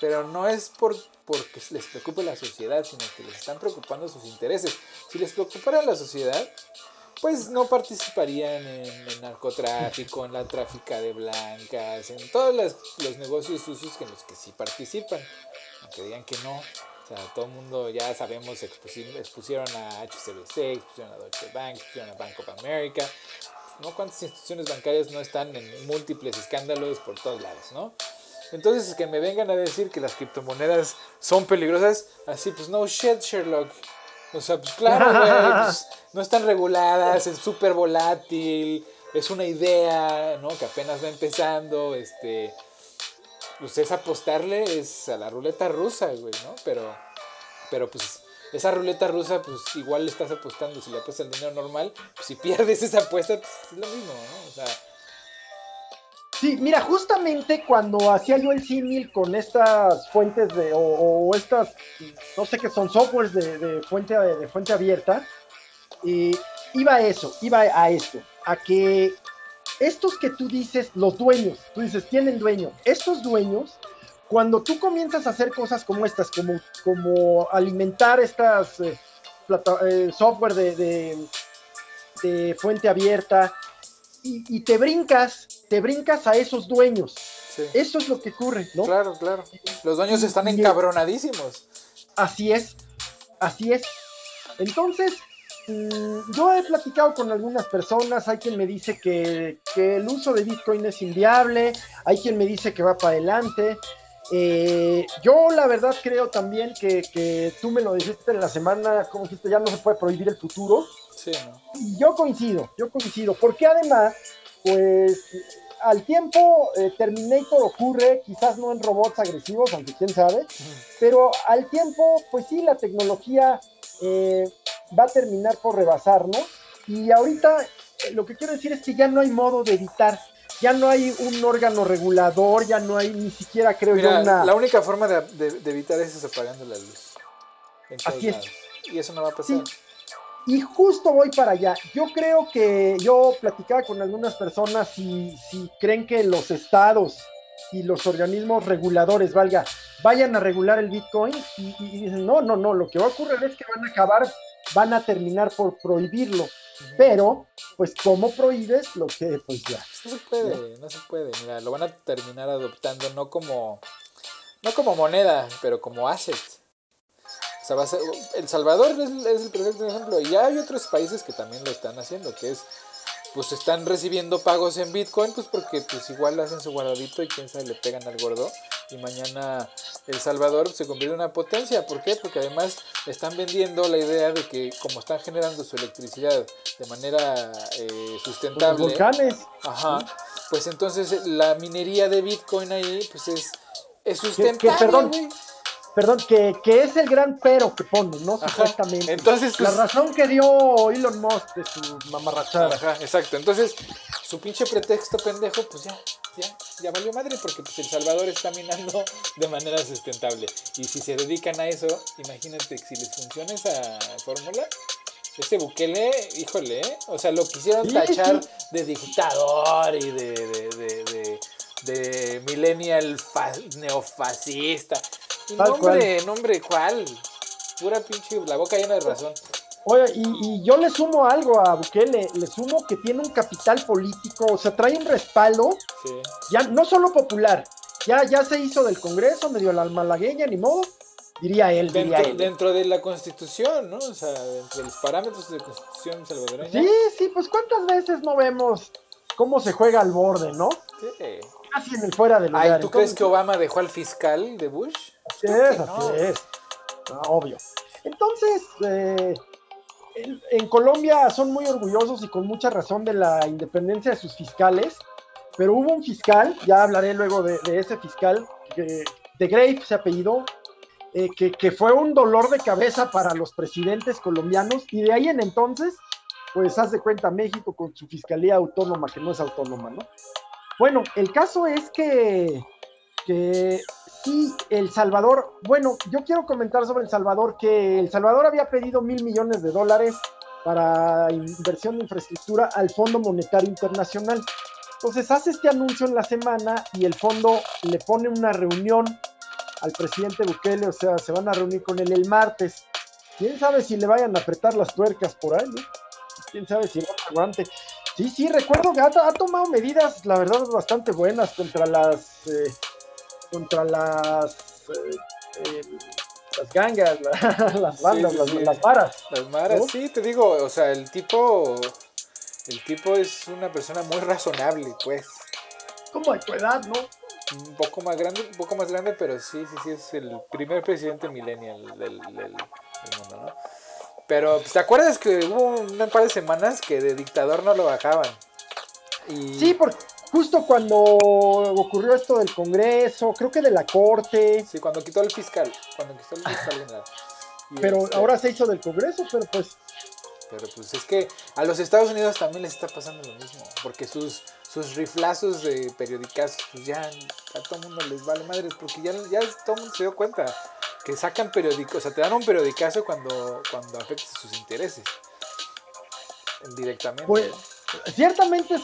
Speaker 2: pero no es por, porque les preocupe la sociedad, sino que les están preocupando sus intereses. Si les preocupara la sociedad, pues no participarían en el narcotráfico, en la tráfica de blancas, en todos los, negocios sucios en los que sí participan. Aunque digan que no. O sea, todo el mundo ya sabemos, expusieron, a HCBC, expusieron a Deutsche Bank, expusieron a Bank of America, ¿no? ¿Cuántas instituciones bancarias no están en múltiples escándalos por todos lados, ¿no? Entonces, que me vengan a decir que las criptomonedas son peligrosas, así pues no shit, Sherlock. O sea, pues claro, pues, [laughs] no están reguladas, es súper volátil, es una idea, ¿no? Que apenas va empezando, este... Pues es apostarle, es a la ruleta rusa, güey, ¿no? Pero, pero pues esa ruleta rusa, pues igual le estás apostando. Si le apuestas el dinero normal, pues, si pierdes esa apuesta, pues es lo mismo, ¿no? O sea.
Speaker 1: Sí, mira, justamente cuando hacía yo el símil con estas fuentes de, o, estas, no sé qué son, softwares de, fuente, de fuente abierta, iba a eso, iba a esto, a que estos que tú dices, los dueños, tú dices, tienen dueño, estos dueños cuando tú comienzas a hacer cosas como estas, como, como alimentar estas eh, eh, software de, de, fuente abierta y, te brincas, te brincas a esos dueños. Eso es lo que ocurre, ¿no?
Speaker 2: Claro, claro. Los dueños están encabronadísimos.
Speaker 1: Así es, así es. Entonces, mm, yo he platicado con algunas personas, hay quien me dice que, que, el uso de Bitcoin es inviable, hay quien me dice que va para adelante, eh, yo la verdad creo también que, tú me lo dijiste en la semana, como dijiste, ya no se puede prohibir el futuro.
Speaker 2: Sí,
Speaker 1: Y yo coincido, yo coincido, porque además, pues al tiempo eh, Terminator ocurre, quizás no en robots agresivos, aunque quién sabe, pero al tiempo, pues sí, la tecnología eh, va a terminar por rebasarnos. Y ahorita lo que quiero decir es que ya no hay modo de evitar ya no hay un órgano regulador, ya no hay ni siquiera, creo yo, una...
Speaker 2: La única forma de, evitar eso es apagando la luz.
Speaker 1: Así es.
Speaker 2: Y eso no va a pasar.
Speaker 1: Y justo voy para allá. Yo creo que yo platicaba con algunas personas si, si creen que los estados y los organismos reguladores, valga, vayan a regular el Bitcoin y, y, dicen, no, no, no, lo que va a ocurrir es que van a acabar, van a terminar por prohibirlo. Pero pues ¿cómo prohíbes lo que pues ya?
Speaker 2: No se puede, no se puede. Mira, lo van a terminar adoptando no como no como moneda, pero como asset. O sea, va a ser, El Salvador es, es el perfecto ejemplo. Y ya hay otros países que también lo están haciendo, que es pues están recibiendo pagos en Bitcoin, pues porque pues igual hacen su guardadito y quién sabe le pegan al gordo. Y mañana El Salvador se convierte en una potencia. ¿Por qué? Porque además están vendiendo la idea de que como están generando su electricidad de manera eh, sustentable.
Speaker 1: volcanes.
Speaker 2: Ajá. Pues entonces la minería de Bitcoin ahí pues es, es sustentable.
Speaker 1: Perdón, que, que, es el gran pero que pone, ¿no? Supuestamente.
Speaker 2: Entonces,
Speaker 1: la pues, razón que dio Elon Musk de su mamarrachada.
Speaker 2: Ajá, exacto. Entonces, su pinche pretexto pendejo, pues ya, ya, ya valió madre, porque pues El Salvador está minando de manera sustentable. Y si se dedican a eso, imagínate si les funciona esa fórmula. Ese Bukele, híjole, ¿eh? o sea, lo quisieron tachar de dictador y de, de, de, de, de millennial neofascista nombre, nombre, ¿cuál? Pura pinche, la boca llena de razón.
Speaker 1: Oye, y, yo le sumo algo a Bukele, le sumo que tiene un capital político, o sea, trae un respaldo, ya no solo popular, ya, ya se hizo del Congreso, medio la malagueña, ni modo, diría él,
Speaker 2: dentro,
Speaker 1: diría él.
Speaker 2: Dentro de la Constitución, ¿no? O sea, dentro de los parámetros de la Constitución salvadoreña.
Speaker 1: Sí, sí, pues cuántas veces no vemos cómo se juega al borde, ¿no? Sí. Casi en el fuera lugar.
Speaker 2: Ay, ¿tú crees que Obama dejó al fiscal de Bush?
Speaker 1: Sí, es, así es. obvio. Entonces, eh, en, Colombia son muy orgullosos y con mucha razón de la independencia de sus fiscales, pero hubo un fiscal, ya hablaré luego de, ese fiscal, que, de Grave se apellidó, eh, que, que, fue un dolor de cabeza para los presidentes colombianos y de ahí en entonces, pues haz de cuenta México con su fiscalía autónoma, que no es autónoma, ¿no? Bueno, el caso es que, que y El Salvador, bueno, yo quiero comentar sobre El Salvador que El Salvador había pedido mil millones de dólares para inversión de infraestructura al Fondo Monetario Internacional. Entonces hace este anuncio en la semana y el fondo le pone una reunión al presidente Bukele, o sea, se van a reunir con él el martes. ¿Quién sabe si le vayan a apretar las tuercas por ahí? ¿Quién sabe si lo aguante? Sí, sí, recuerdo que ha, tomado medidas, la verdad, bastante buenas contra las... Eh, contra las, eh, eh, las gangas, [laughs] las bandas, las, maras.
Speaker 2: Las maras, sí, te digo, o sea, el tipo, el tipo es una persona muy razonable, pues.
Speaker 1: Como de tu edad, ¿no?
Speaker 2: Un poco más grande, un poco más grande, pero sí, sí, sí, es el primer presidente millennial del, del, mundo, ¿no? Pero, ¿te acuerdas que hubo un par de semanas que de dictador no lo bajaban?
Speaker 1: Y... Sí, porque justo cuando ocurrió esto del Congreso, creo que de la Corte.
Speaker 2: Sí, cuando quitó el fiscal, cuando quitó el fiscal general.
Speaker 1: pero este ahora se hizo del Congreso, pero pues...
Speaker 2: Pero pues es que a los Estados Unidos también les está pasando lo mismo, porque sus, sus riflazos de periodicazos, pues ya a todo el mundo les vale madres, porque ya, ya todo el mundo se dio cuenta que sacan periódicos, o sea, te dan un periodicazo cuando, cuando afecta sus intereses directamente.
Speaker 1: Pues, ciertamente,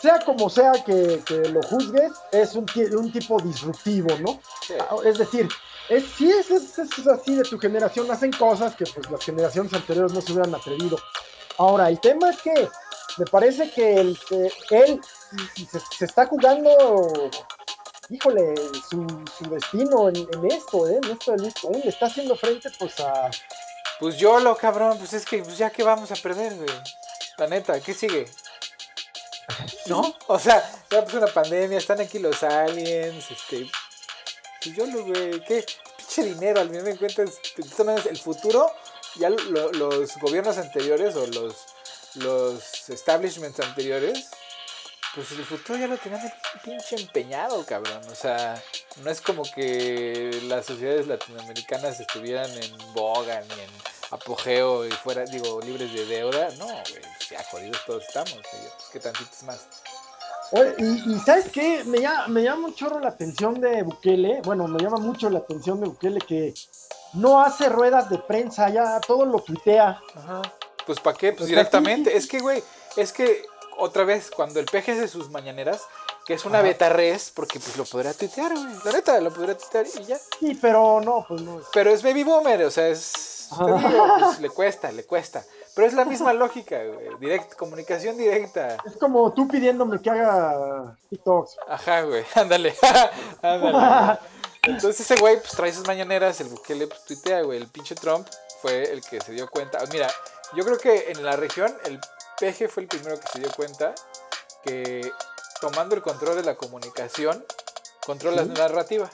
Speaker 1: sea como sea que, lo juzgues, es un, un, tipo disruptivo, ¿no? Ah, es decir, es, si es, así de tu generación, hacen cosas que pues las generaciones anteriores no se hubieran atrevido. Ahora, el tema es que me parece que, él se, está jugando, híjole, su, destino en, esto, ¿eh? En esto del le está haciendo frente pues a...
Speaker 2: Pues yo lo cabrón, pues es que pues ya que vamos a perder, güey. La neta, ¿qué sigue? ¿No? O sea, ya pues una pandemia, están aquí los aliens, este. Y yo lo güey, ¿qué? Pinche dinero, al final de cuentas, el futuro, ya los gobiernos anteriores o los, los establishments anteriores, pues el futuro ya lo tenían pinche empeñado, cabrón. O sea, no es como que las sociedades latinoamericanas estuvieran en boga ni en apogeo y fuera, digo, libres de deuda, no, güey, ya jodidos todos estamos, güey, pues qué tantitos más.
Speaker 1: Oye, y, ¿sabes qué? Me llama, me llama mucho la atención de Bukele, bueno, me llama mucho la atención de Bukele que no hace ruedas de prensa, ya todo lo tuitea.
Speaker 2: Ajá. Pues ¿para qué? Pues, directamente, es que, güey, es que otra vez, cuando el peje de sus mañaneras, que es una beta res, porque pues lo podría tuitear, güey, la neta, lo podría tuitear y ya.
Speaker 1: Sí, pero no, pues no.
Speaker 2: Pero es baby boomer, o sea, es pues, le cuesta, le cuesta. Pero es la misma lógica, güey. Direct, comunicación directa.
Speaker 1: Es como tú pidiéndome que haga TikToks.
Speaker 2: Ajá, güey. [laughs] Ándale. [laughs] Ándale. [laughs] Entonces ese güey pues trae sus mañaneras, el Bukele pues tuitea, güey. El pinche Trump fue el que se dio cuenta. Mira, yo creo que en la región el PG fue el primero que se dio cuenta que tomando el control de la comunicación, controla la narrativa.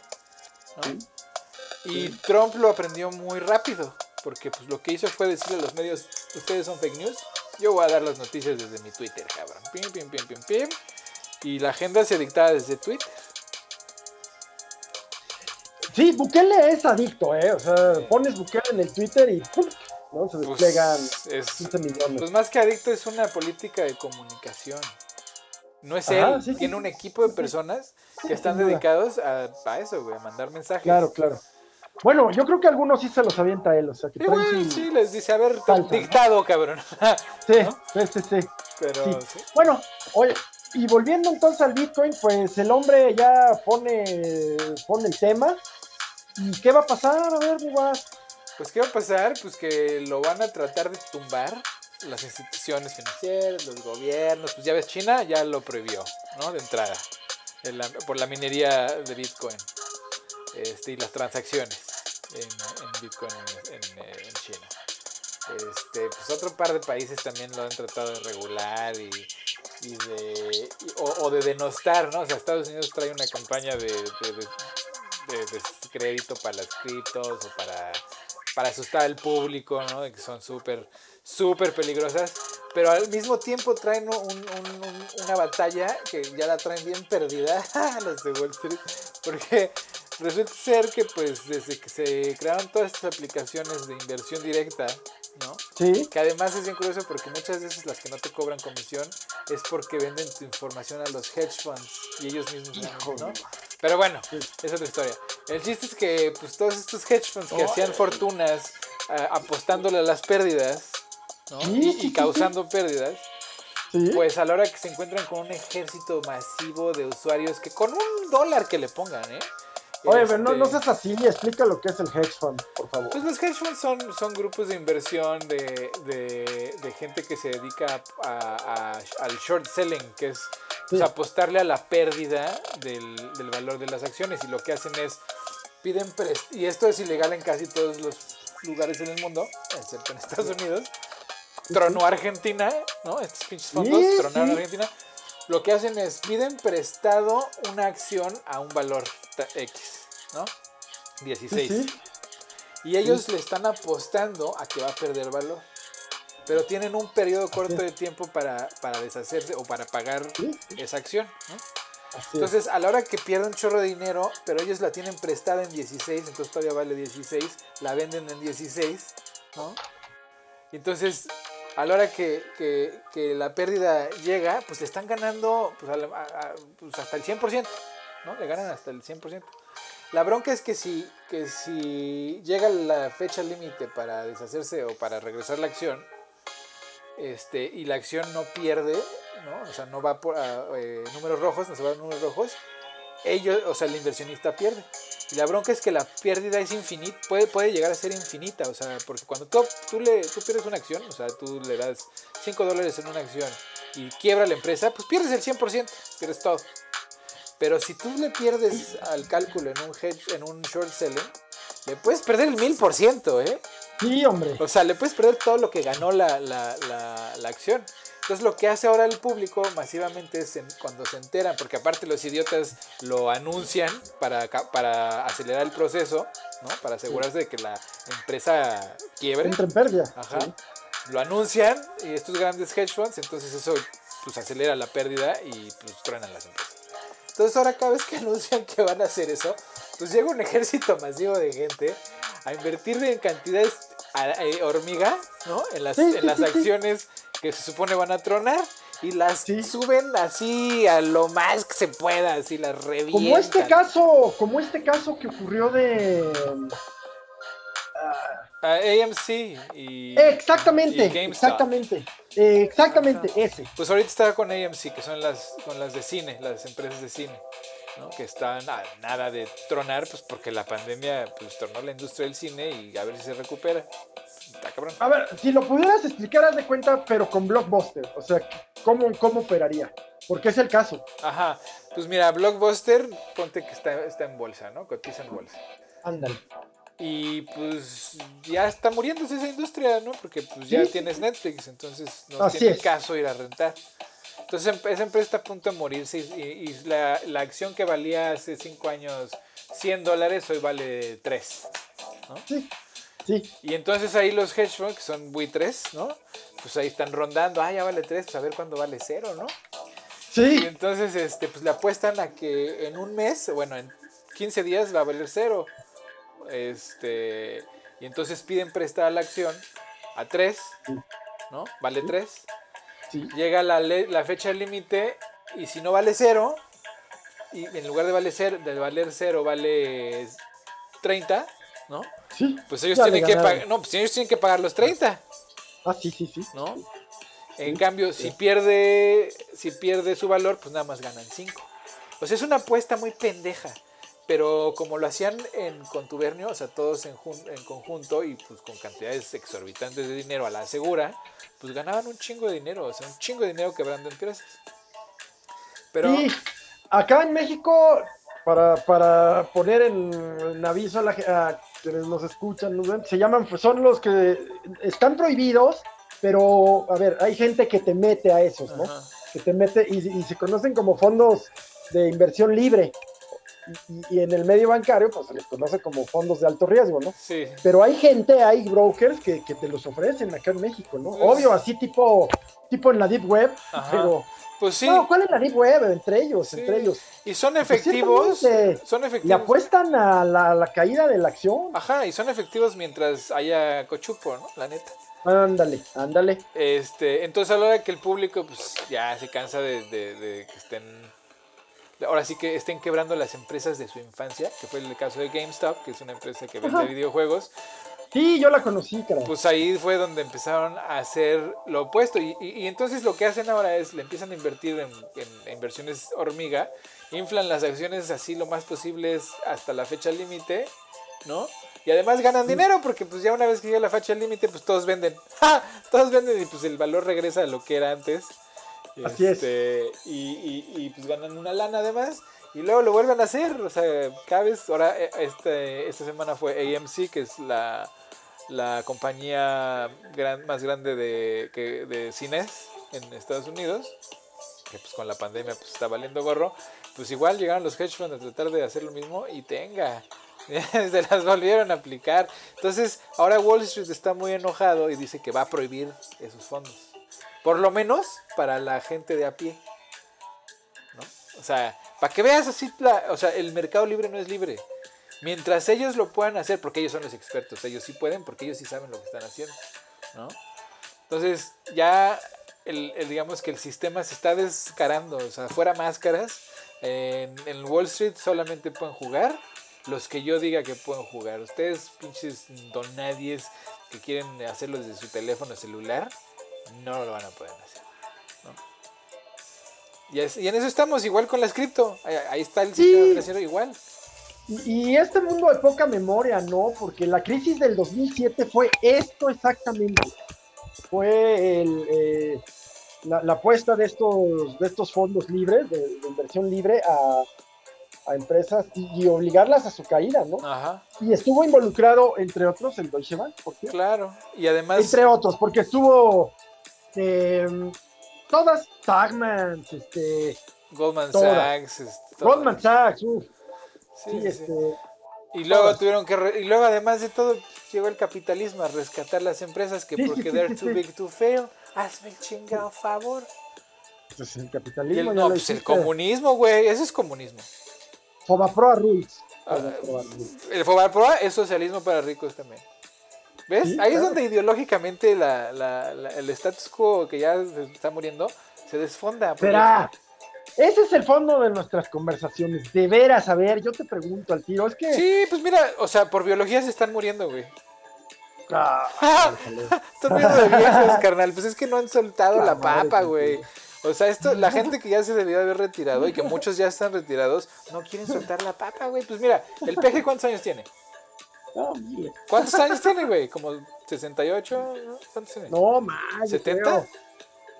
Speaker 2: Y Trump lo aprendió muy rápido, porque pues lo que hizo fue decirle a los medios, ustedes son fake news, yo voy a dar las noticias desde mi Twitter, cabrón. Pim, pim, pim, pim, pim. Y la agenda se dictaba desde Twitter.
Speaker 1: Sí, Bukele es adicto, ¿eh? O sea, pones Bukele en el Twitter y ¡pum! ¿No? Se
Speaker 2: Pues,
Speaker 1: desplegan
Speaker 2: es,
Speaker 1: 15 millones.
Speaker 2: pues más que adicto es una política de comunicación. No es
Speaker 1: Ajá,
Speaker 2: él,
Speaker 1: sí,
Speaker 2: tiene
Speaker 1: sí.
Speaker 2: un equipo de personas que están dedicados a, a eso, güey, a mandar mensajes.
Speaker 1: Claro, claro. Bueno, yo creo que algunos sí se los avienta él, o sea, que
Speaker 2: Sí,
Speaker 1: traen
Speaker 2: güey,
Speaker 1: su-
Speaker 2: sí, les dice, a ver,
Speaker 1: Salsa, ¿no?
Speaker 2: dictado, cabrón.
Speaker 1: Sí, [laughs]
Speaker 2: ¿no?
Speaker 1: sí, sí.
Speaker 2: Pero
Speaker 1: sí. Bueno, oye, y volviendo entonces al Bitcoin, pues el hombre ya pone, pone el tema. ¿Y qué va a pasar? A ver, mi guas.
Speaker 2: Pues, ¿qué va a pasar? Pues que lo van a tratar de tumbar las instituciones financieras, los gobiernos. Pues ya ves, China ya lo prohibió, ¿no? De entrada, en la- por la minería de Bitcoin este, y las transacciones en, Bitcoin en, China. Este, pues otro par de países también lo han tratado de regular y, de, o, de denostar, ¿no? O sea, Estados Unidos trae una campaña de, de, de- de descrédito para las criptos o para, para asustar al público, ¿no? De que son súper, súper peligrosas. Pero al mismo tiempo traen un- un- un- una batalla que ya la traen bien perdida [laughs] los de Wall Street. Porque resulta ser que pues desde que se crearon todas estas aplicaciones de inversión directa, ¿no?
Speaker 1: Sí,
Speaker 2: Que además es bien curioso porque muchas veces las que no te cobran comisión es porque venden tu información a los hedge funds y ellos mismos ganan, ¿no? Pero bueno, es otra historia. El chiste es que pues todos estos hedge funds que
Speaker 1: Oh,
Speaker 2: hacían
Speaker 1: eh.
Speaker 2: fortunas ah, apostándole a las pérdidas, ¿no? Y, causando pérdidas,
Speaker 1: sí.
Speaker 2: pues a la hora que se encuentran con un ejército masivo de usuarios que con un dólar que le pongan, ¿eh?
Speaker 1: Oye, pero no,
Speaker 2: Este,
Speaker 1: no seas así, explica lo que es el hedge fund, por favor.
Speaker 2: Pues los hedge funds son, son grupos de inversión de, de, de gente que se dedica a- a- al short selling, que es pues, apostarle a la pérdida del, del valor de las acciones. Y lo que hacen es, piden y esto es ilegal en casi todos los lugares en el mundo, excepto en Estados Unidos. Tronó Argentina, ¿no? Estos pinches fondos
Speaker 1: Sí,
Speaker 2: tronaron
Speaker 1: sí.
Speaker 2: Argentina. Lo que hacen es, piden prestado una acción a un valor X, ¿no? 16.
Speaker 1: Sí, sí.
Speaker 2: Y ellos le están apostando a que va a perder valor. Pero tienen un periodo corto de tiempo para, para deshacerse o para pagar esa acción. Entonces, a la hora que pierden un chorro de dinero, pero ellos la tienen prestada en 16, entonces todavía vale 16, la venden en 16, ¿no? Entonces, a la hora que, que- que la pérdida llega, pues le están ganando pues, a- a- pues, hasta el 100%, ¿no? Le ganan hasta el 100%. La bronca es que si, que si llega la fecha límite para deshacerse o para regresar la acción, este, y la acción no pierde, ¿no? O sea, no va por a, eh, números rojos, no se va a números rojos, ellos, o sea, el inversionista pierde. Y la bronca es que la pérdida es infinita, puede, puede llegar a ser infinita, o sea, porque cuando tú, tú, le, tú pierdes una acción, o sea, tú le das 5 dólares en una acción y quiebra la empresa, pues pierdes el 100%, pierdes todo. Pero si tú le pierdes al cálculo en un hedge, en un short selling, le puedes perder el 1000%, ¿eh?
Speaker 1: Sí, hombre.
Speaker 2: O sea, le puedes perder todo lo que ganó la, la, la, la acción. Entonces lo que hace ahora el público masivamente es en- cuando se enteran, porque aparte los idiotas lo anuncian para, para acelerar el proceso, ¿no? Para asegurarse de que la empresa quiebre.
Speaker 1: Entra en pérdida.
Speaker 2: Ajá.
Speaker 1: Sí.
Speaker 2: Lo anuncian y estos grandes hedge funds, entonces eso pues acelera la pérdida y pues truenan las empresas. Entonces ahora cada vez que [laughs] anuncian que van a hacer eso, pues llega un ejército masivo de gente a invertir en cantidades eh, hormiga, ¿no? En las,
Speaker 1: Sí,
Speaker 2: en las
Speaker 1: sí, sí.
Speaker 2: acciones que se supone van a tronar y las suben así a lo más que se pueda, así las revientan.
Speaker 1: Como este caso, como este caso que ocurrió de
Speaker 2: A AMC y...
Speaker 1: exactamente,
Speaker 2: y
Speaker 1: exactamente, eh, exactamente ese.
Speaker 2: Pues ahorita está con AMC, que son las, con las de cine, las empresas de cine, ¿no? que están a nada de tronar, pues porque la pandemia pues, tronó la industria del cine y a ver si se recupera. está cabrón.
Speaker 1: A ver, si lo pudieras explicar, haz de cuenta, pero con Blockbuster. O sea, ¿cómo, cómo operaría? Porque es el caso.
Speaker 2: Ajá. Pues mira, Blockbuster, ponte que está, está en bolsa, ¿no? Cotiza en bolsa.
Speaker 1: Ándale.
Speaker 2: Y pues ya está muriéndose esa industria, ¿no? Porque pues ya
Speaker 1: Sí.
Speaker 2: tienes Netflix, entonces no
Speaker 1: Así
Speaker 2: tiene
Speaker 1: es.
Speaker 2: caso ir a rentar. Entonces em- esa empresa está a punto de morirse y, y- y la, la acción que valía hace 5 años 100 dólares hoy vale 3.
Speaker 1: Sí. Sí.
Speaker 2: Y entonces ahí los hedge funds, que son buitres, ¿no? Pues ahí están rondando, ah, ya vale 3, pues a ver cuándo vale 0, ¿no? Y
Speaker 1: Sí.
Speaker 2: entonces este, pues le apuestan a que en un mes, bueno, en 15 días va a valer 0. Este, y entonces piden prestar la acción a 3, ¿no? Vale 3.
Speaker 1: Sí.
Speaker 2: Llega la, la fecha límite y si no vale 0, y en lugar de valer 0, de valer 0 vale 30, ¿no?
Speaker 1: Sí.
Speaker 2: Pues ellos tienen que pagar, no, pues ellos tienen que pagar los 30.
Speaker 1: Ah, sí, sí, sí.
Speaker 2: ¿no? En cambio, si pierde, si pierde su valor, pues nada más ganan 5. O sea, es una apuesta muy pendeja. Pero como lo hacían en contubernio, o sea, todos en, jun- en conjunto y pues con cantidades exorbitantes de dinero a la segura, pues ganaban un chingo de dinero, o sea, un chingo de dinero quebrando empresas. Pero,
Speaker 1: Y acá en México, para, para poner en, en aviso a, la, a quienes nos escuchan, nos ven, se llaman, son los que están prohibidos, pero a ver, hay gente que te mete a esos, ¿no?
Speaker 2: Ajá.
Speaker 1: Que te mete y, y se conocen como fondos de inversión libre. Y, y- y en el medio bancario, pues se les conoce como fondos de alto riesgo, ¿no?
Speaker 2: sí,
Speaker 1: Pero hay gente, hay brokers que, que te los ofrecen acá en México, ¿no?
Speaker 2: Pues-
Speaker 1: Obvio, así tipo, tipo en la Deep Web,
Speaker 2: Ajá.
Speaker 1: pero...
Speaker 2: pues sí.
Speaker 1: No, ¿cuál es la Deep Web? Entre ellos,
Speaker 2: Sí.
Speaker 1: entre ellos.
Speaker 2: Y son
Speaker 1: Pues
Speaker 2: efectivos, son efectivos.
Speaker 1: apuestan a la, la caída de la acción.
Speaker 2: Ajá, y son efectivos mientras haya cochupo, ¿no? La neta.
Speaker 1: Ándale, ándale.
Speaker 2: Este, entonces a la hora que el público pues ya se cansa de, de- de que estén, ahora sí que estén quebrando las empresas de su infancia, que fue el caso de GameStop, que es una empresa que vende
Speaker 1: Ajá.
Speaker 2: videojuegos,
Speaker 1: Sí, yo la conocí, cara.
Speaker 2: pues ahí fue donde empezaron a hacer lo opuesto. Y, y- y entonces lo que hacen ahora es, le empiezan a invertir en, en inversiones hormiga, inflan las acciones así lo más posible hasta la fecha límite, ¿no? Y además ganan dinero porque pues ya una vez que llega la fecha límite, pues todos venden. [laughs] ¡Ja! Todos venden y pues el valor regresa a lo que era antes.
Speaker 1: Así es.
Speaker 2: Este, Y, y- y, pues ganan una lana además. Y luego lo vuelven a hacer. O sea, cada vez, ahora eh, este, esta semana fue AMC, que es la, la compañía más grande de, que, de cines en Estados Unidos. Que pues con la pandemia pues está valiendo gorro. Pues igual llegaron los hedge funds a tratar de hacer lo mismo y tenga. [laughs] Se las volvieron a aplicar. Entonces, ahora Wall Street está muy enojado y dice que va a prohibir esos fondos. Por lo menos para la gente de a pie. ¿no? O sea, para que veas así, o sea, el mercado libre no es libre. Mientras ellos lo puedan hacer, porque ellos son los expertos, ellos sí pueden, porque ellos sí saben lo que están haciendo. ¿no? Entonces, ya, el, el- digamos que el sistema se está descarando, o sea, fuera máscaras. En, en Wall Street solamente pueden jugar los que yo diga que pueden jugar. Ustedes, pinches donadies que quieren hacerlo desde su teléfono celular, no lo van a poder hacer. ¿no? Y, es- y en eso estamos, igual con las cripto. Ahí, ahí está el
Speaker 1: Sí.
Speaker 2: sistema financiero igual.
Speaker 1: Y, y este mundo de poca memoria, ¿no? Porque la crisis del 2007 fue esto exactamente. Fue el, eh, la, la apuesta de estos, de estos fondos libres, de, de inversión libre a, a empresas y, y obligarlas a su caída, ¿no?
Speaker 2: Ajá,
Speaker 1: Y estuvo involucrado, entre otros, el Deutsche Bank, ¿por qué?
Speaker 2: claro. Y además,
Speaker 1: Entre otros, porque estuvo eh, todas Tagmans, este,
Speaker 2: Goldman. Sachs. este.
Speaker 1: Goldman Sachs,
Speaker 2: Sí,
Speaker 1: sí,
Speaker 2: sí.
Speaker 1: este,
Speaker 2: Y luego
Speaker 1: todas.
Speaker 2: tuvieron que re- y luego además de todo llegó el capitalismo a rescatar las empresas que
Speaker 1: Sí,
Speaker 2: porque they're too big to fail. Hazme el chingado favor.
Speaker 1: pues el capitalismo
Speaker 2: el, no, pues el comunismo, güey, eso es comunismo.
Speaker 1: Fobaproa Rules.
Speaker 2: Ah,
Speaker 1: Fobaproa Rules.
Speaker 2: El Fobaproa es socialismo para ricos también. ¿Ves?
Speaker 1: Sí,
Speaker 2: Ahí es donde ideológicamente la- la- la- el status quo que ya se está muriendo se desfonda. porque-
Speaker 1: Verá, ese es el fondo de nuestras conversaciones. De veras, a ver, yo te pregunto al tiro, es que...
Speaker 2: Sí, pues mira, o sea, por biología se están muriendo, güey.
Speaker 1: Ah. [laughs]
Speaker 2: Están de viejos, [laughs] carnal. Pues es que no han soltado
Speaker 1: La
Speaker 2: papa, güey. O sea, esto, la [laughs] gente que ya se debió haber retirado y que muchos ya están retirados, no quieren soltar la papa, güey. Pues mira, el peje, ¿cuántos años tiene?
Speaker 1: No, mire.
Speaker 2: ¿Cuántos años tiene, güey? ¿Como 68? ¿no? ¿Cuántos tiene?
Speaker 1: No, más. yo
Speaker 2: ¿70?
Speaker 1: creo.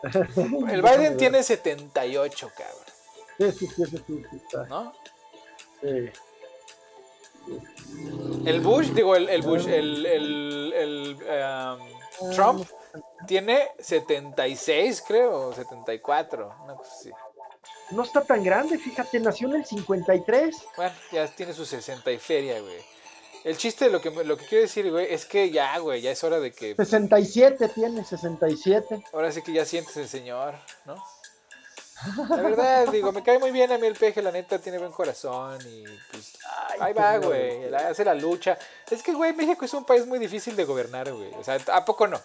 Speaker 1: [laughs]
Speaker 2: El [laughs] Biden tiene 78, cabrón.
Speaker 1: Sí, sí, sí, sí, sí.
Speaker 2: ¿No?
Speaker 1: Sí.
Speaker 2: El Bush, digo, el, el Bush, el, el, el, um, Trump tiene 76, creo, o 74, una cosa así.
Speaker 1: No está tan grande, fíjate, nació en el 53.
Speaker 2: Bueno, ya tiene su 60 y feria, güey. El chiste lo que, lo que quiero decir, güey, es que ya, güey, ya es hora de que...
Speaker 1: 67 tiene, 67.
Speaker 2: Ahora sí que ya sientes el señor, ¿no? La verdad, [laughs] digo, me cae muy bien a mí el peje, la neta, tiene buen corazón y pues
Speaker 1: Ay,
Speaker 2: ahí va, güey, la- hace la lucha. Es que, güey, México es un país muy difícil de gobernar, güey. O sea, ¿a poco no?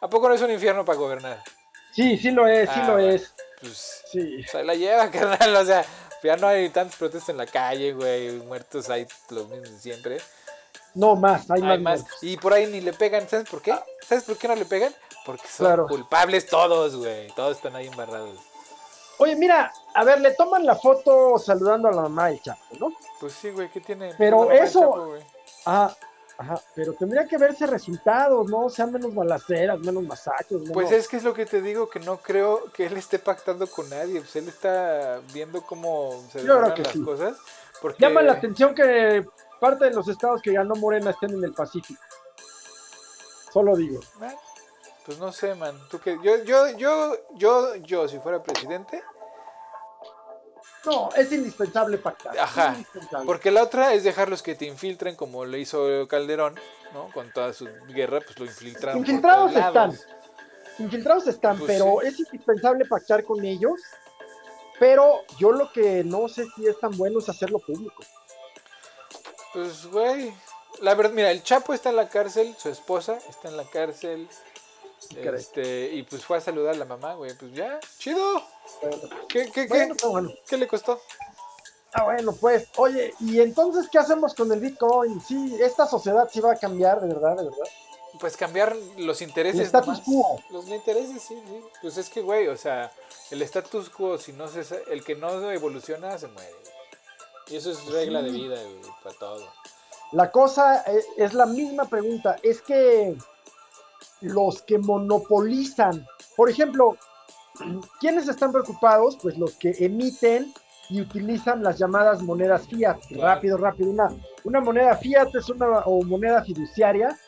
Speaker 2: ¿A poco no es un infierno para gobernar?
Speaker 1: Sí, sí lo es, sí
Speaker 2: Ah,
Speaker 1: lo
Speaker 2: bueno.
Speaker 1: es.
Speaker 2: Pues,
Speaker 1: Sí.
Speaker 2: pues ahí la lleva, [laughs] carnal, o sea, ya no hay tantos protestos en la calle, güey, muertos hay los mismos de siempre.
Speaker 1: No más, hay,
Speaker 2: Hay
Speaker 1: más.
Speaker 2: más. Y por ahí ni le pegan, ¿sabes por qué? ¿Sabes por qué no le pegan? Porque son
Speaker 1: Claro.
Speaker 2: culpables todos, güey. Todos están ahí embarrados.
Speaker 1: Oye, mira, a ver, le toman la foto saludando a la mamá del Chapo, ¿no?
Speaker 2: Pues sí, güey, ¿qué tiene?
Speaker 1: Pero eso-
Speaker 2: Chapo, güey.
Speaker 1: Ajá, pero tendría que verse resultados, ¿no? O sea, menos balaceras, menos masacres, menos...
Speaker 2: Pues es que es lo que te digo, que no creo que él esté pactando con nadie. Pues él está viendo cómo se desarrollan las
Speaker 1: sí.
Speaker 2: cosas. Porque,
Speaker 1: Llama la atención que parte de los estados que ganó Morena estén en el Pacífico. Solo digo.
Speaker 2: Pues no sé, man. Tú que yo, yo, yo, yo, yo, si fuera presidente,
Speaker 1: No, es indispensable pactar.
Speaker 2: Ajá,
Speaker 1: indispensable.
Speaker 2: Porque la otra es dejarlos que te infiltren como lo hizo Calderón, ¿no? Con toda su guerra, pues lo infiltraron. por
Speaker 1: Infiltrados
Speaker 2: todos lados.
Speaker 1: están. Infiltrados están,
Speaker 2: Pues
Speaker 1: pero es indispensable pactar con ellos. Pero yo lo que no sé si es tan bueno es hacerlo público.
Speaker 2: Pues, güey. La verdad, mira, el Chapo está en la cárcel, su esposa está en la cárcel. Este, y pues fue a saludar a la mamá, güey. Pues ya, chido.
Speaker 1: Bueno,
Speaker 2: ¿Qué, qué, qué?
Speaker 1: bueno, está bueno.
Speaker 2: ¿Qué le costó?
Speaker 1: Ah, bueno, pues, oye, ¿y entonces qué hacemos con el Bitcoin? Sí, esta sociedad sí va a cambiar, de verdad, de verdad.
Speaker 2: Pues cambiar los
Speaker 1: El
Speaker 2: intereses.
Speaker 1: status
Speaker 2: nomás.
Speaker 1: quo.
Speaker 2: Los intereses, sí, sí. Pues es que, güey, o sea, el status quo, si no se, el que no evoluciona, se muere. Y eso es regla de vida, güey, para todo.
Speaker 1: La cosa eh, es la misma pregunta, es que los que monopolizan, por ejemplo, [clears throat] ¿quiénes están preocupados? Pues los que emiten y utilizan las llamadas monedas fiat. Rápido, rápido. Una, una moneda fiat es una o moneda fiduciaria,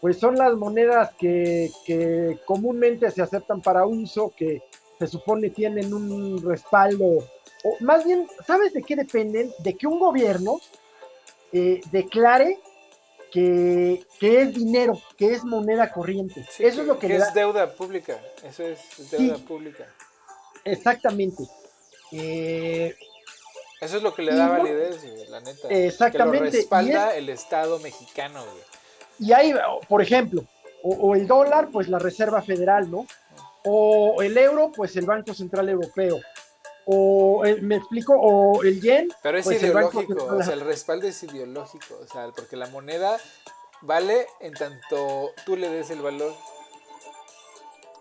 Speaker 1: pues son las monedas que, que comúnmente se aceptan para uso, que se supone tienen un respaldo, o más bien, ¿sabes de qué dependen? De que un gobierno eh, declare que, que es dinero, que es moneda corriente.
Speaker 2: Sí,
Speaker 1: Eso es lo que, le
Speaker 2: es
Speaker 1: da.
Speaker 2: deuda pública. Eso es, es deuda
Speaker 1: Sí.
Speaker 2: pública.
Speaker 1: Exactamente. Eh,
Speaker 2: Eso es lo que le
Speaker 1: Y
Speaker 2: da
Speaker 1: no-
Speaker 2: validez, güey, la neta.
Speaker 1: Exactamente,
Speaker 2: Que lo respalda el Estado mexicano, güey.
Speaker 1: y ahí, por ejemplo, o, o el dólar, pues la Reserva Federal, ¿no? O el euro, pues el Banco Central Europeo. O, el- me explico, o el yen,
Speaker 2: Pero es
Speaker 1: Pues
Speaker 2: ideológico, o sea, el respaldo es ideológico, o sea, porque la moneda vale en tanto tú le des el valor.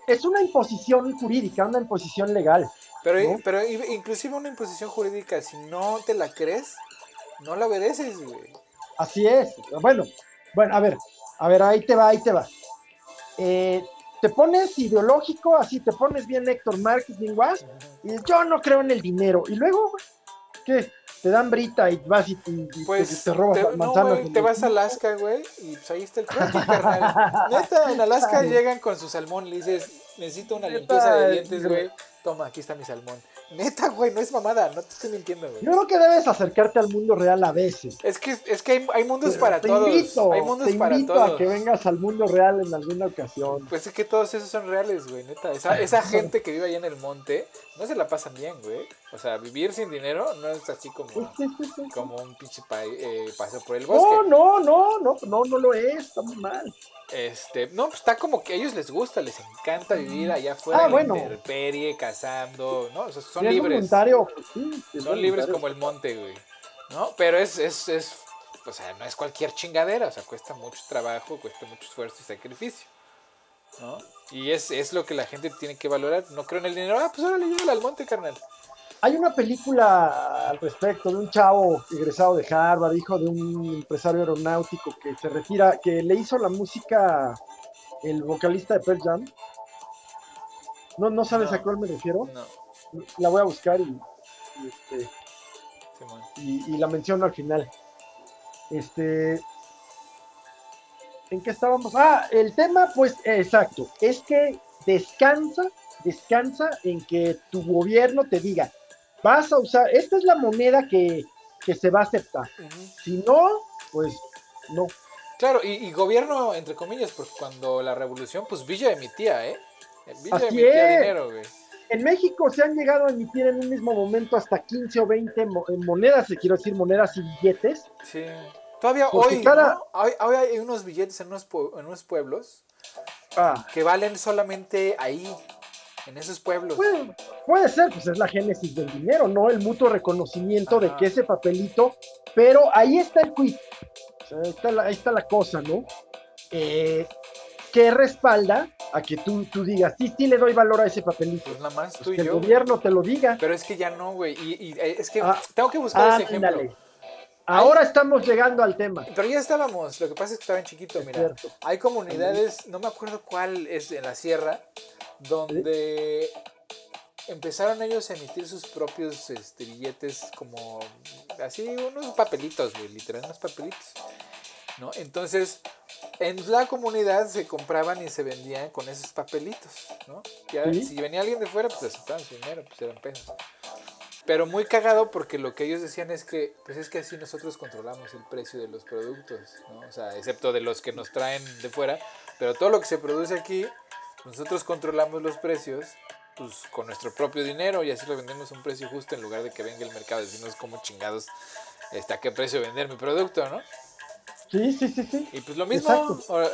Speaker 1: es una imposición jurídica, una imposición legal.
Speaker 2: Pero,
Speaker 1: ¿No?
Speaker 2: pero inclusive una imposición jurídica, si no te la crees, no la obedeces, güey.
Speaker 1: Así es. Bueno, bueno, a ver, a ver, ahí te va, ahí te va. Eh, te pones ideológico, así te pones bien Héctor Márquez, bien guas, y dices, yo no creo en el dinero. Y luego, ¿qué? Te dan brita y vas y, te- y te-
Speaker 2: Pues
Speaker 1: te, robas
Speaker 2: te,
Speaker 1: las
Speaker 2: no,
Speaker 1: manzanas.
Speaker 2: güey,
Speaker 1: en
Speaker 2: te vas a Alaska, güey, y pues ahí está el truco, carnal. Neta, en Alaska llegan con su salmón, le dices, necesito una limpieza de
Speaker 1: es-
Speaker 2: dientes, güey. Toma, aquí está mi salmón. Neta, güey, no es mamada, no te estoy mintiendo, güey.
Speaker 1: Yo creo que debes acercarte al mundo real a veces.
Speaker 2: Es que, es que hay, hay mundos para
Speaker 1: te
Speaker 2: todos.
Speaker 1: invito,
Speaker 2: hay mundos
Speaker 1: te
Speaker 2: para
Speaker 1: invito
Speaker 2: todos.
Speaker 1: a que vengas al mundo real en alguna ocasión.
Speaker 2: Pues es que todos esos son reales, güey, neta. Esa, esa [laughs] gente que vive allá en el monte, no se la pasan bien, güey. O sea, vivir sin dinero no es así como, como un pinche pa- eh, paseo por el bosque.
Speaker 1: No, no, no, no, no, no lo es, está muy mal.
Speaker 2: Este, no, pues está como que a ellos les gusta, les encanta vivir allá afuera
Speaker 1: Ah,
Speaker 2: en la
Speaker 1: bueno.
Speaker 2: intemperie, cazando, ¿no? O sea, son libres.
Speaker 1: sí,
Speaker 2: Son libres como el monte, güey. ¿No? Pero es, es, es, o sea, no es cualquier chingadera, o sea, cuesta mucho trabajo, cuesta mucho esfuerzo y sacrificio. ¿No? Y es, es lo que la gente tiene que valorar. No creo en el dinero, ah, pues órale, llévala al monte, carnal.
Speaker 1: Hay una película al respecto de un chavo egresado de Harvard, hijo de un empresario aeronáutico que se retira, que le hizo la música el vocalista de Pearl Jam. ¿No, no sabes
Speaker 2: No.
Speaker 1: a cuál me refiero?
Speaker 2: No,
Speaker 1: La voy a buscar y, y, este, y- y la menciono al final. Este. ¿En qué estábamos? Ah, el tema, pues, exacto. Es que descansa, descansa en que tu gobierno te diga, vas a usar, esta es la moneda que, que se va a aceptar. Si no, pues no.
Speaker 2: Claro, y, y gobierno, entre comillas, porque cuando la revolución, pues Villa emitía, ¿eh? Villa
Speaker 1: Así
Speaker 2: emitía
Speaker 1: es.
Speaker 2: dinero, güey.
Speaker 1: En México se han llegado a emitir en un mismo momento hasta 15 o 20 mo- eh, monedas, quiero decir, monedas y billetes.
Speaker 2: Sí. Todavía hoy,
Speaker 1: cada-
Speaker 2: ¿no? hoy, hoy hay unos billetes en unos, en unos pueblos
Speaker 1: Ah,
Speaker 2: que valen solamente ahí, en esos pueblos.
Speaker 1: Puede, puede ser, pues es la génesis del dinero, ¿no? El mutuo reconocimiento de
Speaker 2: Ajá.
Speaker 1: que ese papelito, pero ahí está el quiz, o sea, ahí, está la, ahí está la cosa, ¿no? Eh, que respalda a que tú, tú digas, sí, sí le doy valor a ese papelito,
Speaker 2: Pues nada más tú
Speaker 1: Pues
Speaker 2: y
Speaker 1: que el
Speaker 2: yo.
Speaker 1: gobierno te lo diga.
Speaker 2: Pero es que ya no, güey. Y, y, eh, es que
Speaker 1: Ah,
Speaker 2: tengo que buscar ese ejemplo.
Speaker 1: Ándale. Ahora estamos llegando al tema.
Speaker 2: Pero ya estábamos, lo que pasa es que estaba en chiquito,
Speaker 1: Es
Speaker 2: mira.
Speaker 1: cierto.
Speaker 2: Hay comunidades, no me acuerdo cuál es en la sierra, donde empezaron ellos a emitir sus propios este, billetes como así, unos papelitos, güey, literal, unos papelitos. ¿no? Entonces, en la comunidad se compraban y se vendían con esos papelitos, ¿no? Ya,
Speaker 1: Sí.
Speaker 2: Si venía alguien de fuera, pues aceptaban su dinero, pues eran pesos. Pero muy cagado porque lo que ellos decían es que, pues es que así nosotros controlamos el precio de los productos, ¿no? O sea, excepto de los que nos traen de fuera, pero todo lo que se produce aquí, nosotros controlamos los precios, pues con nuestro propio dinero y así lo vendemos a un precio justo en lugar de que venga el mercado y decirnos cómo chingados, a qué precio vender mi producto, ¿no?
Speaker 1: Sí, sí, sí, sí.
Speaker 2: Y pues lo mismo,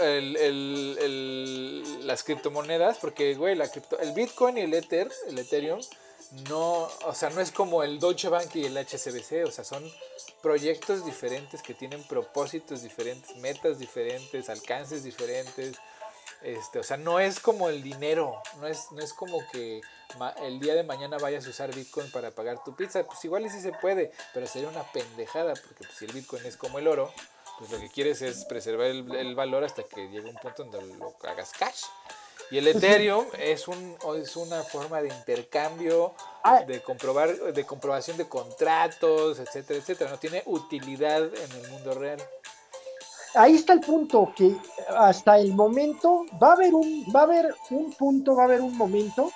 Speaker 2: el- el- el- las criptomonedas, porque, güey, la cripto- el Bitcoin y el Ether, el Ethereum, no, o sea, no es como el Deutsche Bank y el HSBC, o sea, son proyectos diferentes que tienen propósitos diferentes, metas diferentes, alcances diferentes. Este, o sea, no es como el dinero, no es, no es como que el día de mañana vayas a usar Bitcoin para pagar tu pizza, pues igual y sí se puede, pero sería una pendejada, porque pues, si el Bitcoin es como el oro, pues lo que quieres es preservar el, el valor hasta que llegue un punto donde lo hagas cash. Y el Ethereum es, un, es una forma de intercambio,
Speaker 1: Ah,
Speaker 2: de comprobar, de comprobación de contratos, etcétera, etcétera. No tiene utilidad en el mundo real.
Speaker 1: Ahí está el punto que hasta el momento va a haber un va a haber un punto va a haber un momento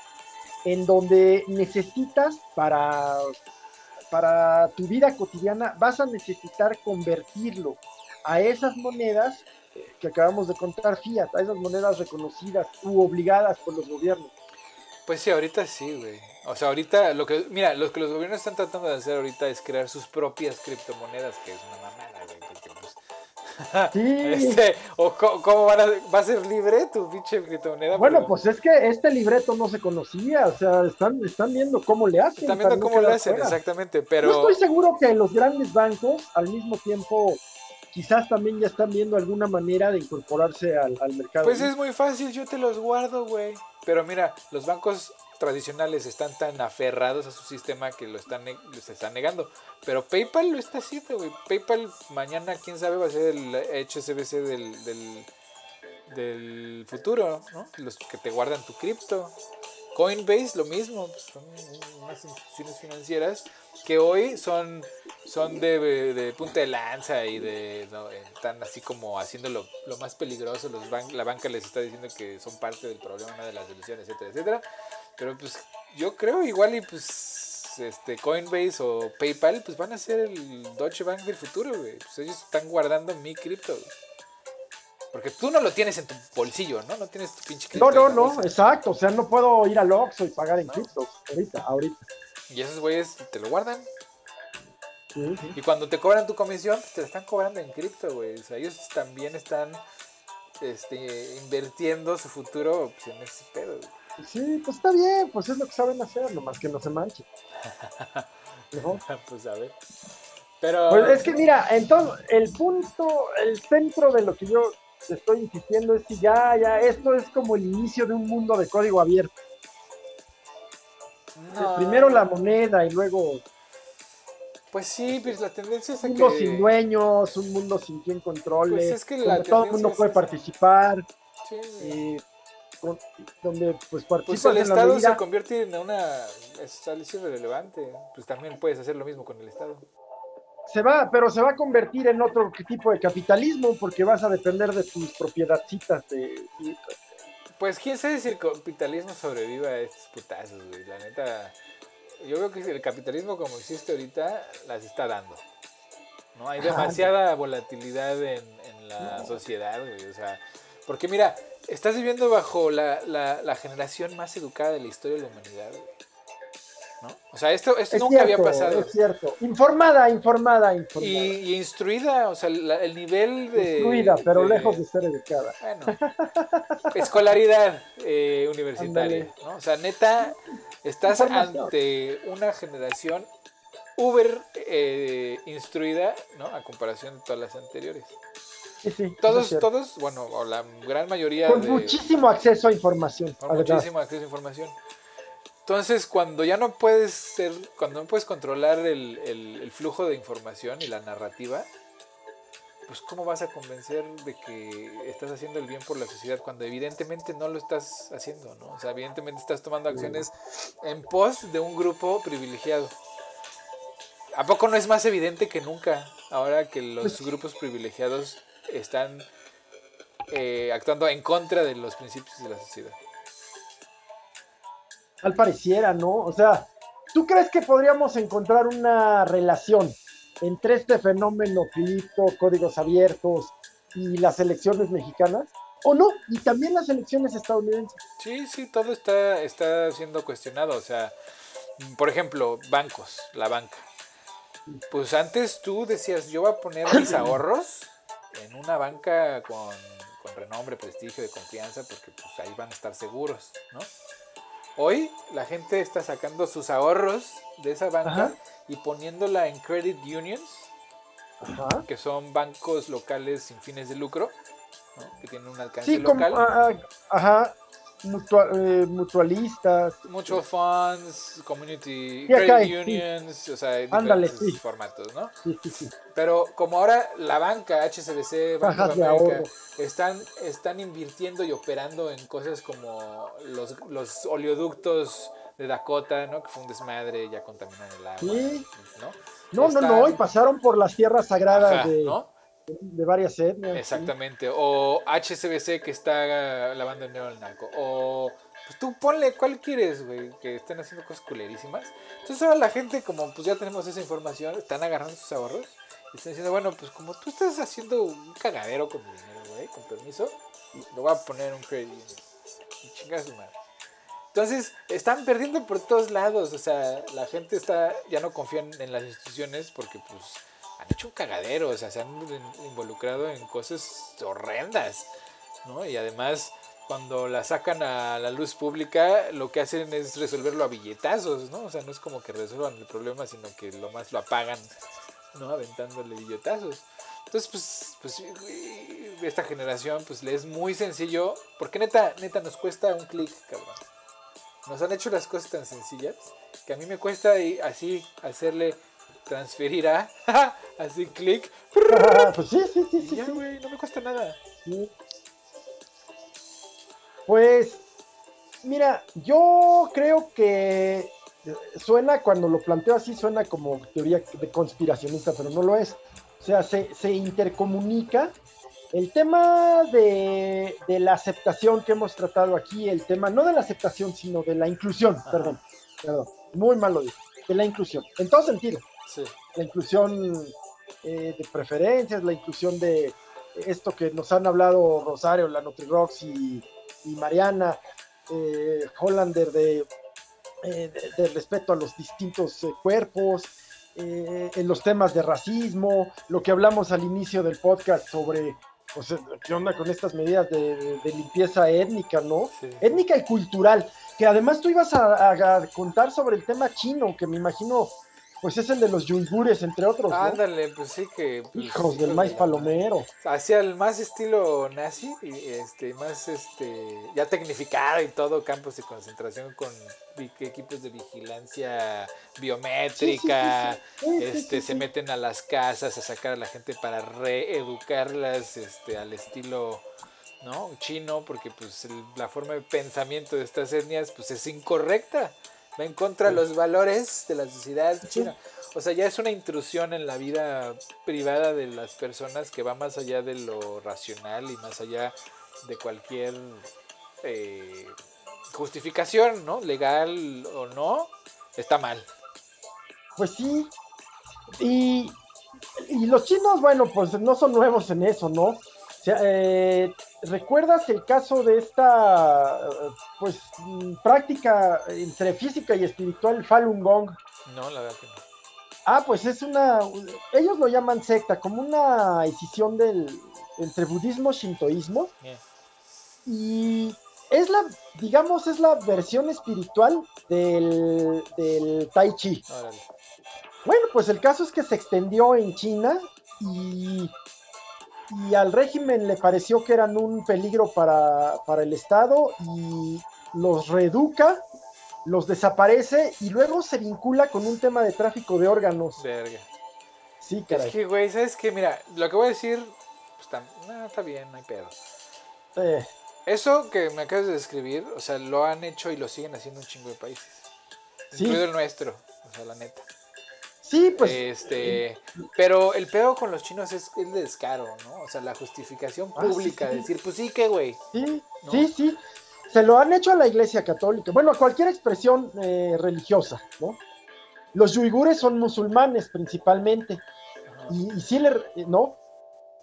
Speaker 1: en donde necesitas para para tu vida cotidiana vas a necesitar convertirlo a esas monedas que acabamos de contar fiat a esas monedas reconocidas u obligadas por los gobiernos
Speaker 2: Pues sí, ahorita sí, güey. O sea, ahorita lo que, mira, lo que los gobiernos están tratando de hacer ahorita es crear sus propias criptomonedas, que es una pues,
Speaker 1: sí
Speaker 2: este, o cómo van a, va a ser libre tu pinche criptomoneda.
Speaker 1: bueno
Speaker 2: Pero
Speaker 1: pues es que este libreto no se conocía o sea están están viendo cómo le hacen
Speaker 2: están viendo cómo
Speaker 1: quedar
Speaker 2: hacen,
Speaker 1: fuera.
Speaker 2: exactamente.
Speaker 1: Yo
Speaker 2: Pero
Speaker 1: estoy seguro que los grandes bancos al mismo tiempo quizás también ya están viendo alguna manera de incorporarse al, al mercado.
Speaker 2: Pues es muy fácil, yo te los guardo, güey. Pero mira, los bancos tradicionales están tan aferrados a su sistema que lo están les están negando. Pero PayPal lo está haciendo. PayPal mañana, quién sabe, va a ser el HSBC del, del, del futuro, ¿no? Los que te guardan tu cripto. Coinbase, lo mismo. Son unas instituciones financieras que hoy son, son de, punta de lanza y de no, están así como haciendo lo, más peligroso. Los ban- la banca les está diciendo que son parte del problema de la solución, etcétera, etcétera. Pero pues yo creo igual y pues este Coinbase o PayPal pues van a ser el Deutsche Bank del futuro, güey. Pues ellos están guardando mi cripto. güey. Porque tú no lo tienes en tu bolsillo, ¿no? No tienes tu pinche cripto.
Speaker 1: No, no, no, exacto. O sea, no puedo ir al Oxxo y pagar en criptos. Ahorita, ahorita.
Speaker 2: Y esos güeyes te lo guardan.
Speaker 1: Sí, sí.
Speaker 2: Y cuando te cobran tu comisión, pues te la están cobrando en cripto, güey. O sea, ellos también están este, invirtiendo su futuro pues, en ese pedo, güey.
Speaker 1: Sí, pues está bien, pues es lo que saben hacer, nomás que no se manche. ¿No? [laughs]
Speaker 2: pues a ver. Pero.
Speaker 1: Pues es que mira, entonces el punto, el centro de lo que yo estoy insistiendo es que ya, ya, esto es como el inicio de un mundo de código abierto. Primero la moneda y luego
Speaker 2: pues sí, pues la tendencia es a
Speaker 1: un mundo
Speaker 2: que...
Speaker 1: sin dueños, un mundo sin quien controle,
Speaker 2: Pues es que la
Speaker 1: todo el mundo puede participar,
Speaker 2: Sí.
Speaker 1: eh, donde pues
Speaker 2: Pues
Speaker 1: participas
Speaker 2: el
Speaker 1: en la
Speaker 2: Estado
Speaker 1: medida-
Speaker 2: se convierte en una... Es algo irrelevante. Pues también puedes hacer lo mismo con el Estado.
Speaker 1: se va, pero se va a convertir en otro tipo de capitalismo porque vas a depender de tus propiedadcitas de
Speaker 2: Pues quién sabe si el capitalismo sobreviva a estos putazos, güey. La neta, yo creo que el capitalismo como existe ahorita las está dando. ¿no? Hay demasiada volatilidad en, en la sociedad, güey. O sea, porque mira, estás viviendo bajo la, la- la generación más educada de la historia de la humanidad. ¿No? O sea, esto, esto
Speaker 1: es
Speaker 2: nunca
Speaker 1: cierto,
Speaker 2: había pasado.
Speaker 1: Es cierto. Informada, informada, informada.
Speaker 2: Y, y instruida, o sea, la- el nivel de...
Speaker 1: Instruida, pero
Speaker 2: de-
Speaker 1: lejos de ser educada.
Speaker 2: Bueno, escolaridad eh, universitaria. ¿no? O sea, neta, estás ante una generación uber eh, instruida, ¿no? A comparación de todas las anteriores.
Speaker 1: Sí, sí,
Speaker 2: Todos, todos, bueno, o la gran mayoría
Speaker 1: Con
Speaker 2: de...
Speaker 1: muchísimo acceso a información.
Speaker 2: con muchísimo acceso a información. Entonces, cuando ya no puedes ser, cuando no puedes controlar el, el- el flujo de información y la narrativa, pues cómo vas a convencer de que estás haciendo el bien por la sociedad cuando evidentemente no lo estás haciendo, ¿no? O sea, evidentemente estás tomando acciones en pos de un grupo privilegiado. ¿A poco no es más evidente que nunca ahora que los
Speaker 1: Pues-
Speaker 2: grupos privilegiados están eh, actuando en contra de los principios de la sociedad?
Speaker 1: Tal pareciera, ¿no? O sea, ¿tú crees que podríamos encontrar una relación entre este fenómeno cripto, códigos abiertos y las elecciones mexicanas? ¿O no? Y también las elecciones estadounidenses.
Speaker 2: Sí, sí, todo está, está siendo cuestionado. O sea, por ejemplo, bancos, la banca. Pues antes tú decías, yo voy a poner mis [laughs] ahorros en una banca con, con renombre, prestigio, de confianza, porque pues ahí van a estar seguros, ¿no? Hoy la gente está sacando sus ahorros de esa banca
Speaker 1: Ajá.
Speaker 2: y poniéndola en credit unions,
Speaker 1: Ajá.
Speaker 2: que son bancos locales sin fines de lucro, ¿no? que tienen un alcance
Speaker 1: Sí, como,
Speaker 2: local.
Speaker 1: ah, ah, ajá, mutua- eh, mutualistas.
Speaker 2: Mutual funds, community
Speaker 1: Sí, acá
Speaker 2: credit
Speaker 1: hay, sí.
Speaker 2: unions, o sea, hay
Speaker 1: Ándale,
Speaker 2: diferentes
Speaker 1: sí.
Speaker 2: formatos, ¿no?
Speaker 1: Sí, sí, sí.
Speaker 2: Pero como ahora la banca, HSBC, Banco de América, están, están invirtiendo y operando en cosas como los, los oleoductos de Dakota, ¿no? Que fue un desmadre, ya contaminan el agua,
Speaker 1: Sí.
Speaker 2: ¿no?
Speaker 1: No, no, no, y pasaron por las tierras sagradas
Speaker 2: Ajá,
Speaker 1: de,
Speaker 2: ¿no?
Speaker 1: De varias etnias.
Speaker 2: Exactamente. O HSBC que está lavando dinero al narco. O pues tú ponle cuál quieres, güey, que estén haciendo cosas culerísimas. Entonces ahora la gente, como pues ya tenemos esa información, están agarrando sus ahorros y están diciendo, bueno, pues como tú estás haciendo un cagadero con mi dinero, güey, con permiso, lo voy a poner un credit union. Y chinga su madre. Entonces, están perdiendo por todos lados. O sea, la gente está ya no confía en las instituciones porque, pues, han hecho un cagadero. O sea, se han in- involucrado en cosas horrendas, ¿no? Y además, cuando la sacan a la luz pública, lo que hacen es resolverlo a billetazos, ¿no? O sea, no es como que resuelvan el problema, sino que lo más lo apagan, ¿no? Aventándole billetazos. Entonces, pues, pues esta generación, pues le es muy sencillo, porque neta, neta nos cuesta un clic, cabrón. Nos han hecho las cosas tan sencillas que a mí me cuesta así hacerle transferir a, [laughs] así clic, [laughs]
Speaker 1: pues sí, sí, sí, sí.
Speaker 2: ya,
Speaker 1: sí,
Speaker 2: güey, no me cuesta nada.
Speaker 1: sí. Pues, mira, yo creo que suena, cuando lo planteo así, suena como teoría de conspiracionista, pero no lo es. O sea, se, se intercomunica. El tema de, de la aceptación que hemos tratado aquí, el tema no de la aceptación, sino de la inclusión, perdón, perdón, muy mal lo dije, de la inclusión, en todo sentido
Speaker 2: Sí.
Speaker 1: la inclusión eh, de preferencias, la inclusión de esto que nos han hablado Rosario, la Nutrirox y, y Mariana, eh, Hollander, de, eh, de- de respeto a los distintos eh, cuerpos, eh, en los temas de racismo, lo que hablamos al inicio del podcast sobre pues, qué onda con estas medidas de, de- de limpieza étnica, ¿no?
Speaker 2: Sí.
Speaker 1: étnica y cultural, que además tú ibas a, a- a contar sobre el tema chino, que me imagino pues es el de los yungures, entre otros. ¿no?
Speaker 2: Ándale, pues sí que. pues,
Speaker 1: Hijos del
Speaker 2: de
Speaker 1: maíz palomero.
Speaker 2: Hacia el más estilo nazi, y este, más este, ya tecnificado y todo, campos de concentración con equipos de vigilancia biométrica,
Speaker 1: Sí, sí,
Speaker 2: este, se meten a las casas a sacar a la gente para reeducarlas este, al estilo ¿no? chino, porque pues el- la forma de pensamiento de estas etnias pues es incorrecta, va en contra de los valores de la sociedad china. O sea, ya es una intrusión en la vida privada de las personas que va más allá de lo racional y más allá de cualquier eh, justificación, ¿no? Legal o no, está mal.
Speaker 1: Pues sí. Y, y los chinos, bueno, pues no son nuevos en eso, ¿no? Eh, ¿Recuerdas el caso de esta pues práctica entre física y espiritual Falun Gong?
Speaker 2: No, la verdad que no.
Speaker 1: Ah, pues es una, ellos lo llaman secta, como una escisión del entre budismo y shintoísmo y es la, digamos, es la versión espiritual del, del tai chi.
Speaker 2: Órale.
Speaker 1: Bueno, pues el caso es que se extendió en China y, y al régimen le pareció que eran un peligro para, para el Estado y los reeduca, los desaparece y luego se vincula con un tema de tráfico de órganos.
Speaker 2: Verga.
Speaker 1: Sí, caray.
Speaker 2: Es que, güey, ¿sabes qué? Mira, lo que voy a decir, pues está, no, está bien, no hay pedo.
Speaker 1: Eh,
Speaker 2: Eso que me acabas de describir, o sea, lo han hecho y lo siguen haciendo un chingo de países.
Speaker 1: Sí.
Speaker 2: Incluido el nuestro, o sea, la neta.
Speaker 1: Sí, pues
Speaker 2: este, pero el pedo con los chinos es el descaro, ¿no? O sea, la justificación
Speaker 1: Ah, sí,
Speaker 2: pública,
Speaker 1: sí.
Speaker 2: de decir, pues sí que, güey.
Speaker 1: sí,
Speaker 2: ¿no?
Speaker 1: sí, sí. Se lo han hecho a la Iglesia Católica. Bueno, a cualquier expresión eh, religiosa, ¿no? Los uigures son musulmanes principalmente. Y, y sí le, ¿no?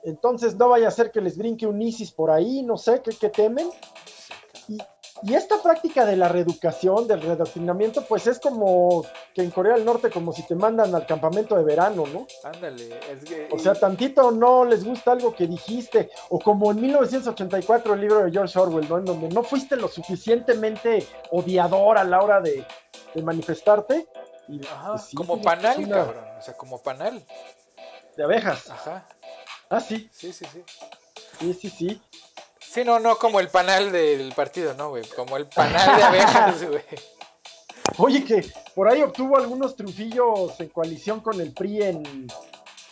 Speaker 1: Entonces no vaya a ser que les brinque un ISIS por ahí, no sé, ¿qué, qué temen? Y, esta práctica de la reeducación, del readoctrinamiento, pues es como que en Corea del Norte, como si te mandan al campamento de verano, ¿no?
Speaker 2: Ándale. es que-
Speaker 1: O sea, tantito no les gusta algo que dijiste, o como en 1984 el libro de George Orwell, ¿no? En donde no fuiste lo suficientemente odiador a la hora de, de manifestarte. Y,
Speaker 2: Ajá,
Speaker 1: pues, sí,
Speaker 2: como panal,
Speaker 1: una-
Speaker 2: cabrón. O sea, como panal.
Speaker 1: De abejas.
Speaker 2: Ajá.
Speaker 1: Ah, sí,
Speaker 2: Sí, sí, sí.
Speaker 1: sí, sí, sí.
Speaker 2: Sí, no, no como el panal del partido, no, güey. Como el panal de abejas, [laughs] güey.
Speaker 1: Oye, que por ahí obtuvo algunos triunfillos en coalición con el PRI en,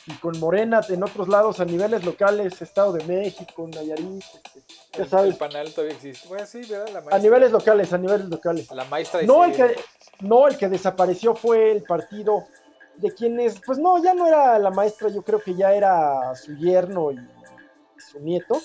Speaker 1: y con Morena en otros lados a niveles locales, Estado de México, Nayarit, este, ya
Speaker 2: El,
Speaker 1: sabes,
Speaker 2: el panal todavía existe. Bueno, sí, ¿verdad? La
Speaker 1: a
Speaker 2: maestra.
Speaker 1: niveles locales, a niveles locales.
Speaker 2: La maestra de
Speaker 1: No el, que, no, el que desapareció fue el partido de quienes, pues no, ya no era la maestra, yo creo que ya era su yerno y su nieto.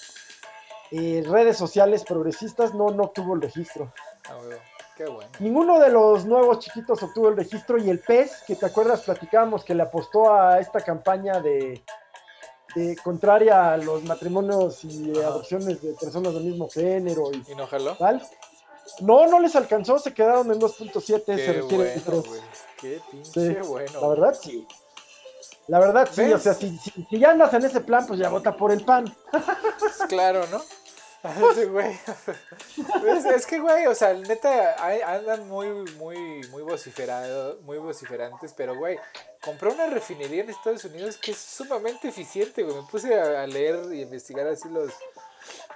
Speaker 1: Eh, redes sociales progresistas no, no obtuvo el registro.
Speaker 2: Ah, güey, Qué bueno.
Speaker 1: Ninguno de los nuevos chiquitos obtuvo el registro y el PES, que te acuerdas, platicábamos que le apostó a esta campaña de, de contraria a los matrimonios y
Speaker 2: Ajá.
Speaker 1: adopciones de personas del mismo género y
Speaker 2: ¿Y no jaló?
Speaker 1: tal. No, no les alcanzó, se quedaron en 2.7, se requiere
Speaker 2: bueno. Qué pinche
Speaker 1: Sí,
Speaker 2: bueno.
Speaker 1: La verdad, sí. La verdad, sí,
Speaker 2: ¿Ves?
Speaker 1: o sea, si, si, si ya andas en ese plan, pues ya vota por el PAN.
Speaker 2: Claro, ¿no? [laughs] Sí, güey. [laughs] Es, es que, güey, o sea, neta, andan muy, muy, muy vociferados, muy vociferantes, pero, güey, compró una refinería en Estados Unidos que es sumamente eficiente, güey. Me puse a, a leer y investigar así los,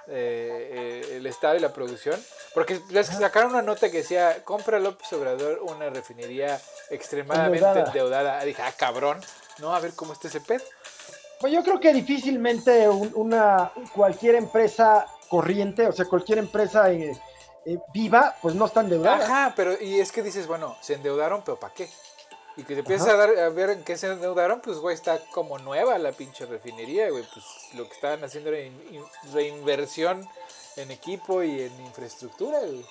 Speaker 2: eh, eh, el estado y la producción, porque que sacaron una nota que decía, compra López Obrador una refinería extremadamente
Speaker 1: Endeudada.
Speaker 2: endeudada. Dije, ah, cabrón, no, a ver cómo está ese pedo.
Speaker 1: Pues yo creo que difícilmente un- una cualquier empresa corriente, o sea, cualquier empresa eh, eh, viva, pues no está endeudada.
Speaker 2: Ajá, pero y es que dices, bueno, se endeudaron, pero ¿para qué? Y que te empiezas a, dar, a ver en qué se endeudaron, pues, güey, está como nueva la pinche refinería, güey. Pues lo que estaban haciendo era in- in- reinversión en equipo y en infraestructura, güey.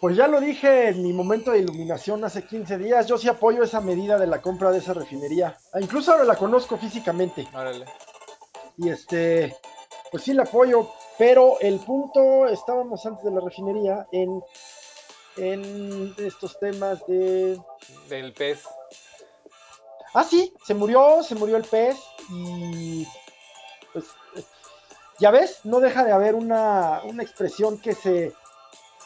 Speaker 1: Pues ya lo dije en mi momento de iluminación hace 15 días, yo sí apoyo esa medida de la compra de esa refinería. Ah, Incluso ahora la conozco físicamente.
Speaker 2: Órale.
Speaker 1: Y este, pues sí la apoyo, pero el punto, estábamos antes de la refinería en, en estos temas de...
Speaker 2: Del pez.
Speaker 1: Ah, sí, se murió, se murió el pez y pues ya ves, no deja de haber una, una expresión que se...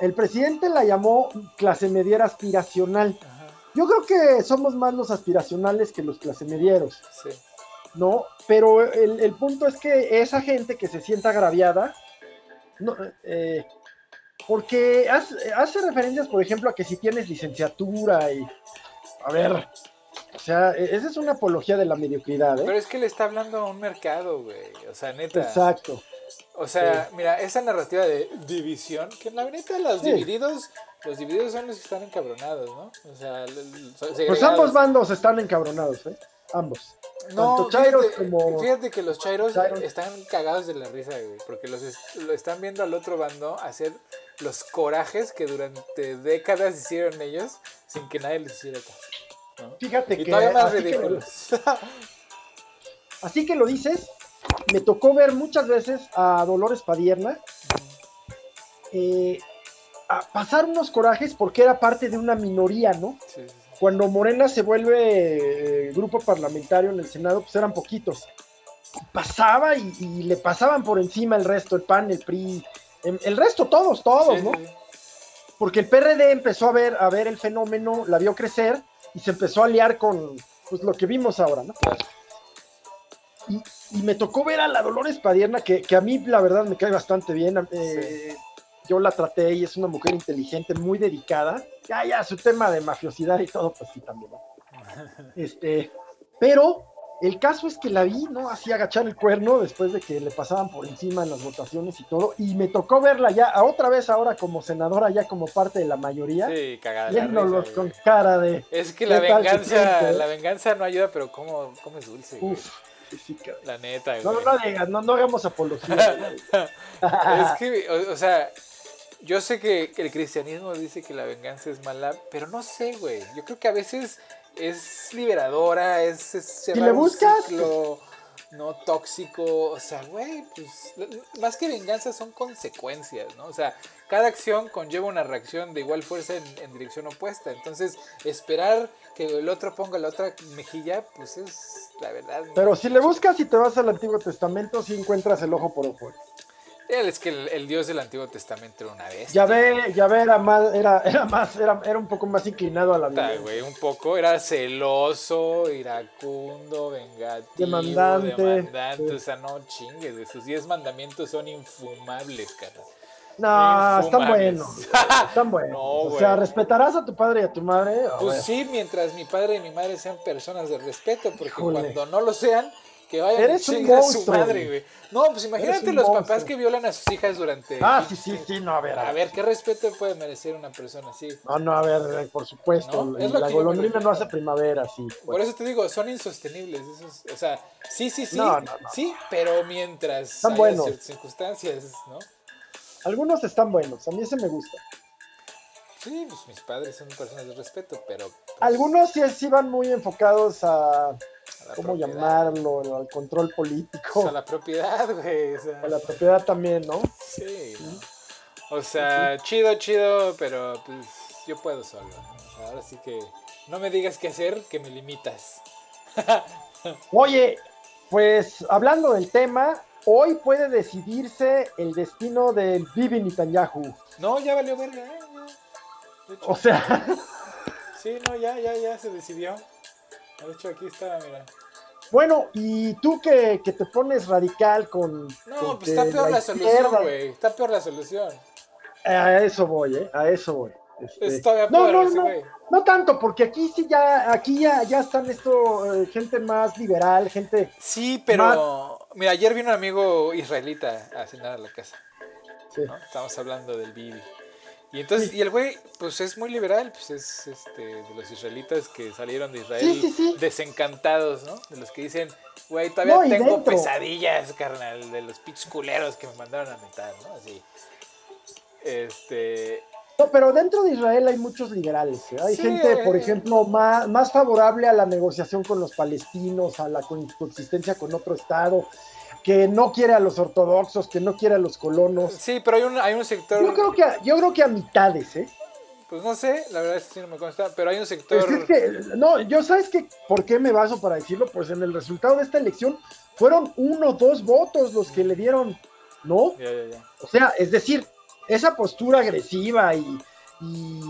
Speaker 1: El presidente la llamó clase mediera aspiracional.
Speaker 2: Ajá.
Speaker 1: Yo creo que somos más los aspiracionales que los clase medieros,
Speaker 2: Sí.
Speaker 1: ¿no? Pero el, el punto es que esa gente que se sienta agraviada, no, eh, porque hace, hace referencias, por ejemplo, a que si tienes licenciatura y, a ver, o sea, e- esa es una apología de la mediocridad, ¿eh?
Speaker 2: Pero es que le está hablando a un mercado, güey. O sea, neta.
Speaker 1: Exacto.
Speaker 2: O sea, mira, esa narrativa de división, que en la neta los
Speaker 1: Sí.
Speaker 2: divididos, los divididos son los que están encabronados, ¿no? O sea, son
Speaker 1: Pues
Speaker 2: segregados.
Speaker 1: ambos bandos están encabronados, ¿eh? Ambos.
Speaker 2: No,
Speaker 1: tanto chairos
Speaker 2: fíjate,
Speaker 1: como-
Speaker 2: fíjate que los chairos,
Speaker 1: Chairos.
Speaker 2: están cagados de la risa, güey, porque los es- lo están viendo al otro bando hacer los corajes que durante décadas hicieron ellos sin que nadie les hiciera caso. ¿no?
Speaker 1: Fíjate
Speaker 2: Y
Speaker 1: que
Speaker 2: todavía más
Speaker 1: así que,
Speaker 2: ridículos. [laughs]
Speaker 1: así que lo dices, me tocó ver muchas veces a Dolores Padierna eh, a pasar unos corajes porque era parte de una minoría, ¿no?
Speaker 2: Sí.
Speaker 1: Cuando Morena se vuelve eh, grupo parlamentario en el Senado, pues eran poquitos. Pasaba y, y le pasaban por encima el resto, el PAN, el PRI, em, el resto, todos, todos,
Speaker 2: Sí,
Speaker 1: ¿no?
Speaker 2: sí, sí.
Speaker 1: Porque el PRD empezó a ver, a ver el fenómeno, la vio crecer y se empezó a liar con pues, lo que vimos ahora, ¿no? Y, y me tocó ver a la Dolores Padierna, que, que a mí la verdad me cae bastante bien. eh, Yo la traté y es una mujer inteligente, muy dedicada. Ya, ya, su tema de mafiosidad y todo, pues sí, también. ¿no? [laughs] Este, pero el caso es que la vi, ¿no? Así agachar el cuerno después de que le pasaban por encima en las votaciones y todo. Y me tocó verla ya, a otra vez ahora como senadora, ya como parte de la mayoría,
Speaker 2: Sí, cagada.
Speaker 1: viéndolos
Speaker 2: risa,
Speaker 1: con cara de.
Speaker 2: Es que la
Speaker 1: ¿Qué tal,
Speaker 2: venganza, la venganza no ayuda, pero cómo, cómo es dulce.
Speaker 1: Uf, sí.
Speaker 2: La neta, güey.
Speaker 1: No, no, no, digas, no, no hagamos apología. [laughs]
Speaker 2: es que, o, o sea, yo sé que el cristianismo dice que la venganza es mala, pero no sé, güey. Yo creo que a veces es liberadora, es, es cerrar
Speaker 1: le
Speaker 2: un
Speaker 1: buscas.
Speaker 2: ciclo no tóxico. O sea, güey, pues más que venganza son consecuencias, ¿no? O sea, cada acción conlleva una reacción de igual fuerza en, en dirección opuesta. Entonces, esperar que el otro ponga la otra mejilla, pues es la verdad.
Speaker 1: Pero si le buscas y te vas al Antiguo Testamento, sí encuentras el ojo por ojo.
Speaker 2: Es que el, el Dios del Antiguo Testamento era una bestia.
Speaker 1: Ya ve, ya ve, era más, era, era más, era, era un poco más inclinado a la violencia.
Speaker 2: güey, un poco, era celoso, iracundo, vengativo,
Speaker 1: Demandante.
Speaker 2: demandante,
Speaker 1: Sí.
Speaker 2: o sea, no chingues, sus 10 mandamientos son infumables, cara.
Speaker 1: No, están buenos. Están [laughs] buenos.
Speaker 2: No,
Speaker 1: o sea, respetarás a tu padre y a tu madre.
Speaker 2: Pues sí, mientras mi padre y mi madre sean personas de respeto, porque
Speaker 1: Híjole.
Speaker 2: cuando no lo sean, que vayan
Speaker 1: Eres
Speaker 2: a
Speaker 1: un
Speaker 2: a su
Speaker 1: monstruo,
Speaker 2: madre,
Speaker 1: güey.
Speaker 2: No, pues imagínate los
Speaker 1: monstruo.
Speaker 2: papás que violan a sus hijas durante...
Speaker 1: Ah, sí, sí, sí, no, a ver.
Speaker 2: A ver, ¿qué respeto puede merecer una persona así?
Speaker 1: No, no, a ver, por supuesto.
Speaker 2: No, es
Speaker 1: la golondrina no hace primavera, sí.
Speaker 2: Por
Speaker 1: pues.
Speaker 2: eso te digo, son insostenibles. eso es- o sea, sí, sí, sí.
Speaker 1: No, no, no.
Speaker 2: Sí, pero mientras
Speaker 1: Están buenos.
Speaker 2: circunstancias, ¿no?
Speaker 1: Algunos están buenos, a mí ese me gusta.
Speaker 2: Sí, pues mis padres son personas de respeto, pero. pues,
Speaker 1: Algunos sí, sí van muy enfocados a, ¿cómo
Speaker 2: propiedad.
Speaker 1: llamarlo? Al control
Speaker 2: Pues
Speaker 1: político.
Speaker 2: a la propiedad, güey. O sea,
Speaker 1: A la propiedad también, ¿no?
Speaker 2: sí. ¿no? O sea, chido, chido, pero pues yo puedo solo. ¿no? O sea, ahora sí que no me digas qué hacer, que me limitas. [laughs]
Speaker 1: Oye, pues hablando del tema, hoy puede decidirse el destino del Bibi Netanyahu.
Speaker 2: No, ya valió verga, ¿eh? Hecho,
Speaker 1: O sea,
Speaker 2: sí, no, ya, ya, ya se decidió. De hecho, aquí está, mira.
Speaker 1: bueno, y tú que, que te pones radical con.
Speaker 2: No,
Speaker 1: con
Speaker 2: pues está peor la, solución, güey. Está peor la solución.
Speaker 1: A eso voy, ¿eh? A eso voy. Este, no, no, no, no tanto, porque aquí sí ya, aquí ya, ya están esto, eh, gente más liberal, gente.
Speaker 2: Sí, pero. Mira, ayer vino un amigo israelita a cenar a la casa.
Speaker 1: sí.
Speaker 2: ¿no? Estamos hablando del Bibi. Y entonces, y el güey, pues es muy liberal, pues es este de los israelitas que salieron de Israel
Speaker 1: Sí, sí, sí.
Speaker 2: desencantados, ¿no? De los que dicen, güey, todavía
Speaker 1: No,
Speaker 2: tengo
Speaker 1: dentro.
Speaker 2: pesadillas, carnal, de los pinches culeros que me mandaron a meter, ¿no? Así. Este.
Speaker 1: No, pero dentro de Israel hay muchos liberales. ¿eh? Hay gente, por ejemplo, más, más favorable a la negociación con los palestinos, a la co- coexistencia con otro Estado, que no quiere a los ortodoxos, que no quiere a los colonos.
Speaker 2: Sí, pero hay un, hay un sector.
Speaker 1: Yo creo que a, yo creo que a mitades, ¿eh?
Speaker 2: Pues no sé, la verdad es que sí no me consta, pero hay un sector.
Speaker 1: Pues es que, no, yo sabes que, ¿por qué me baso para decirlo? Pues en el resultado de esta elección fueron uno o dos votos los que le dieron, ¿no?
Speaker 2: Ya, ya, ya.
Speaker 1: O sea, es decir, esa postura agresiva y, y,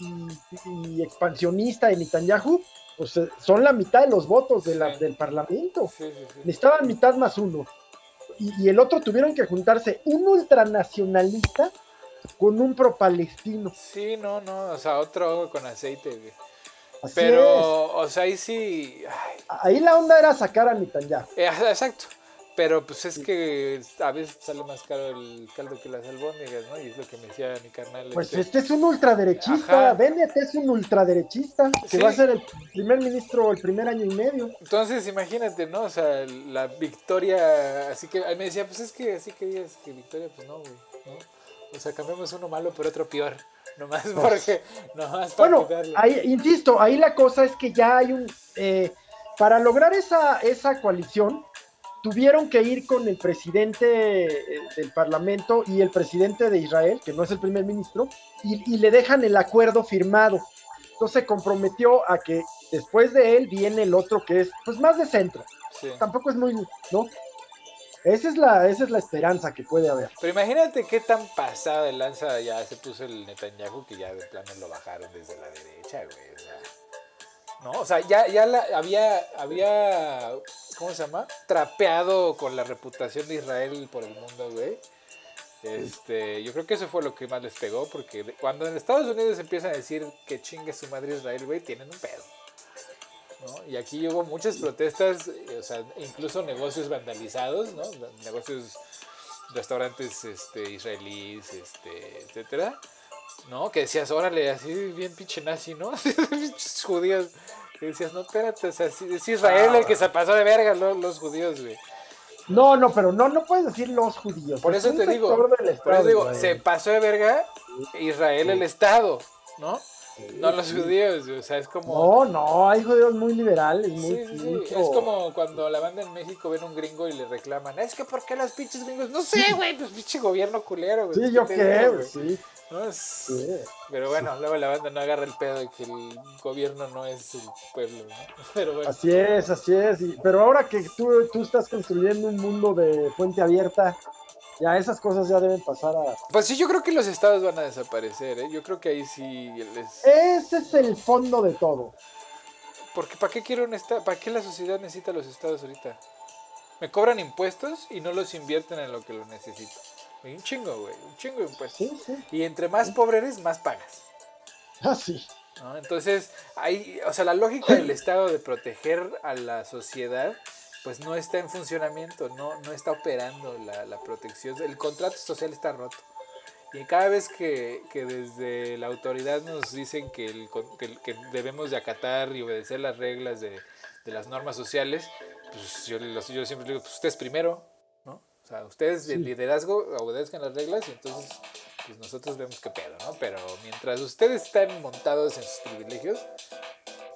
Speaker 1: y- y expansionista de Netanyahu, pues eh, son la mitad de los votos de la-
Speaker 2: Sí.
Speaker 1: del Parlamento.
Speaker 2: Sí.
Speaker 1: Necesitaban mitad más uno. Y, y el otro tuvieron que juntarse un ultranacionalista con un pro-palestino.
Speaker 2: Sí, no, no, o sea, otro con aceite, güey.
Speaker 1: Así
Speaker 2: Pero, o sea, ahí sí. ay.
Speaker 1: Ahí la onda era sacar a Netanyahu.
Speaker 2: eh, exacto. Pero pues es que a veces sale más caro el caldo que las albóndigas, ¿no? Y es lo que me decía mi carnal.
Speaker 1: Pues
Speaker 2: este.
Speaker 1: este es un ultraderechista. Bennett es un ultraderechista que
Speaker 2: Sí.
Speaker 1: va a ser el primer ministro el primer año y medio.
Speaker 2: Entonces, imagínate, ¿no? O sea, la victoria. Así que me decía, pues es que así que digas que victoria, pues no, güey, ¿no? O sea, cambiamos uno malo por otro peor. [laughs] Nomás porque. Nomás para
Speaker 1: Bueno,
Speaker 2: quitarle.
Speaker 1: ahí, insisto, ahí la cosa es que ya hay un... eh, para lograr esa, esa coalición, tuvieron que ir con el presidente eh, del Parlamento y el presidente de Israel, que no es el primer ministro, y, y le dejan el acuerdo firmado. Entonces se comprometió a que después de él viene el otro que es pues más de centro.
Speaker 2: Sí.
Speaker 1: Tampoco es muy, ¿no? Esa es la, esa es la esperanza que puede haber.
Speaker 2: Pero imagínate qué tan pasada de lanza ya se puso el Netanyahu que ya de plano lo bajaron desde la derecha, güey. O sea, no, o sea, ya, ya la, había, había, ¿cómo se llama? Trapeado con la reputación de Israel por el mundo, güey. Este, yo creo que eso fue lo que más les pegó, porque cuando en Estados Unidos empiezan a decir que chingue su madre Israel, güey, tienen un pedo. ¿no? Y aquí hubo muchas protestas, eh, o sea, incluso negocios vandalizados, ¿no? Negocios, restaurantes este, israelíes, este, etcétera, ¿no? Que decías, órale, así bien pinche nazi, ¿no? [laughs] Pinches judíos. Que decías, no, espérate, o sea, sí- es Israel el que se pasó de verga, ¿no? los judíos, güey.
Speaker 1: No, no, pero no, no puedes decir los judíos.
Speaker 2: Por
Speaker 1: es
Speaker 2: eso te digo, por eso digo, se pasó de verga Israel el Estado, ¿no? No los judíos, o sea, es como...
Speaker 1: No, no, hay judíos muy liberales, muy...
Speaker 2: Sí,
Speaker 1: mucho-
Speaker 2: Es como cuando la banda en México ven un gringo y le reclaman, es que ¿por qué los pinches gringos? No sé, güey, pues pinche gobierno culero, güey.
Speaker 1: Sí, yo qué, güey, sí,
Speaker 2: No es-
Speaker 1: sí.
Speaker 2: Pero bueno, luego la banda no agarra el pedo de que el gobierno no es el pueblo, ¿no? [laughs] Pero bueno.
Speaker 1: Así es, así es. y- pero ahora que tú, tú estás construyendo un mundo de fuente abierta, ya esas cosas ya deben pasar a...
Speaker 2: Pues sí, yo creo que los estados van a desaparecer, ¿eh? Yo creo que ahí sí les...
Speaker 1: Ese es el fondo de todo.
Speaker 2: Porque ¿para qué quiero un estado? ¿Para qué la sociedad necesita los estados ahorita? Me cobran impuestos y no los invierten en lo que lo necesito. Y un chingo, güey, un chingo de impuestos.
Speaker 1: Sí, sí.
Speaker 2: Y entre más pobre eres, más pagas.
Speaker 1: Así.
Speaker 2: ¿no? Entonces, hay, o sea, la lógica del Estado de proteger a la sociedad, pues no está en funcionamiento, no, no está operando la, la protección. El contrato social está roto. Y cada vez que, que desde la autoridad nos dicen que, el que, que debemos de acatar y obedecer las reglas de, de las normas sociales, pues yo, yo siempre digo, pues ustedes primero. O sea, ustedes de
Speaker 1: Sí.
Speaker 2: liderazgo obedezcan las reglas y entonces pues nosotros vemos qué pedo, ¿no? Pero mientras ustedes están montados en sus privilegios,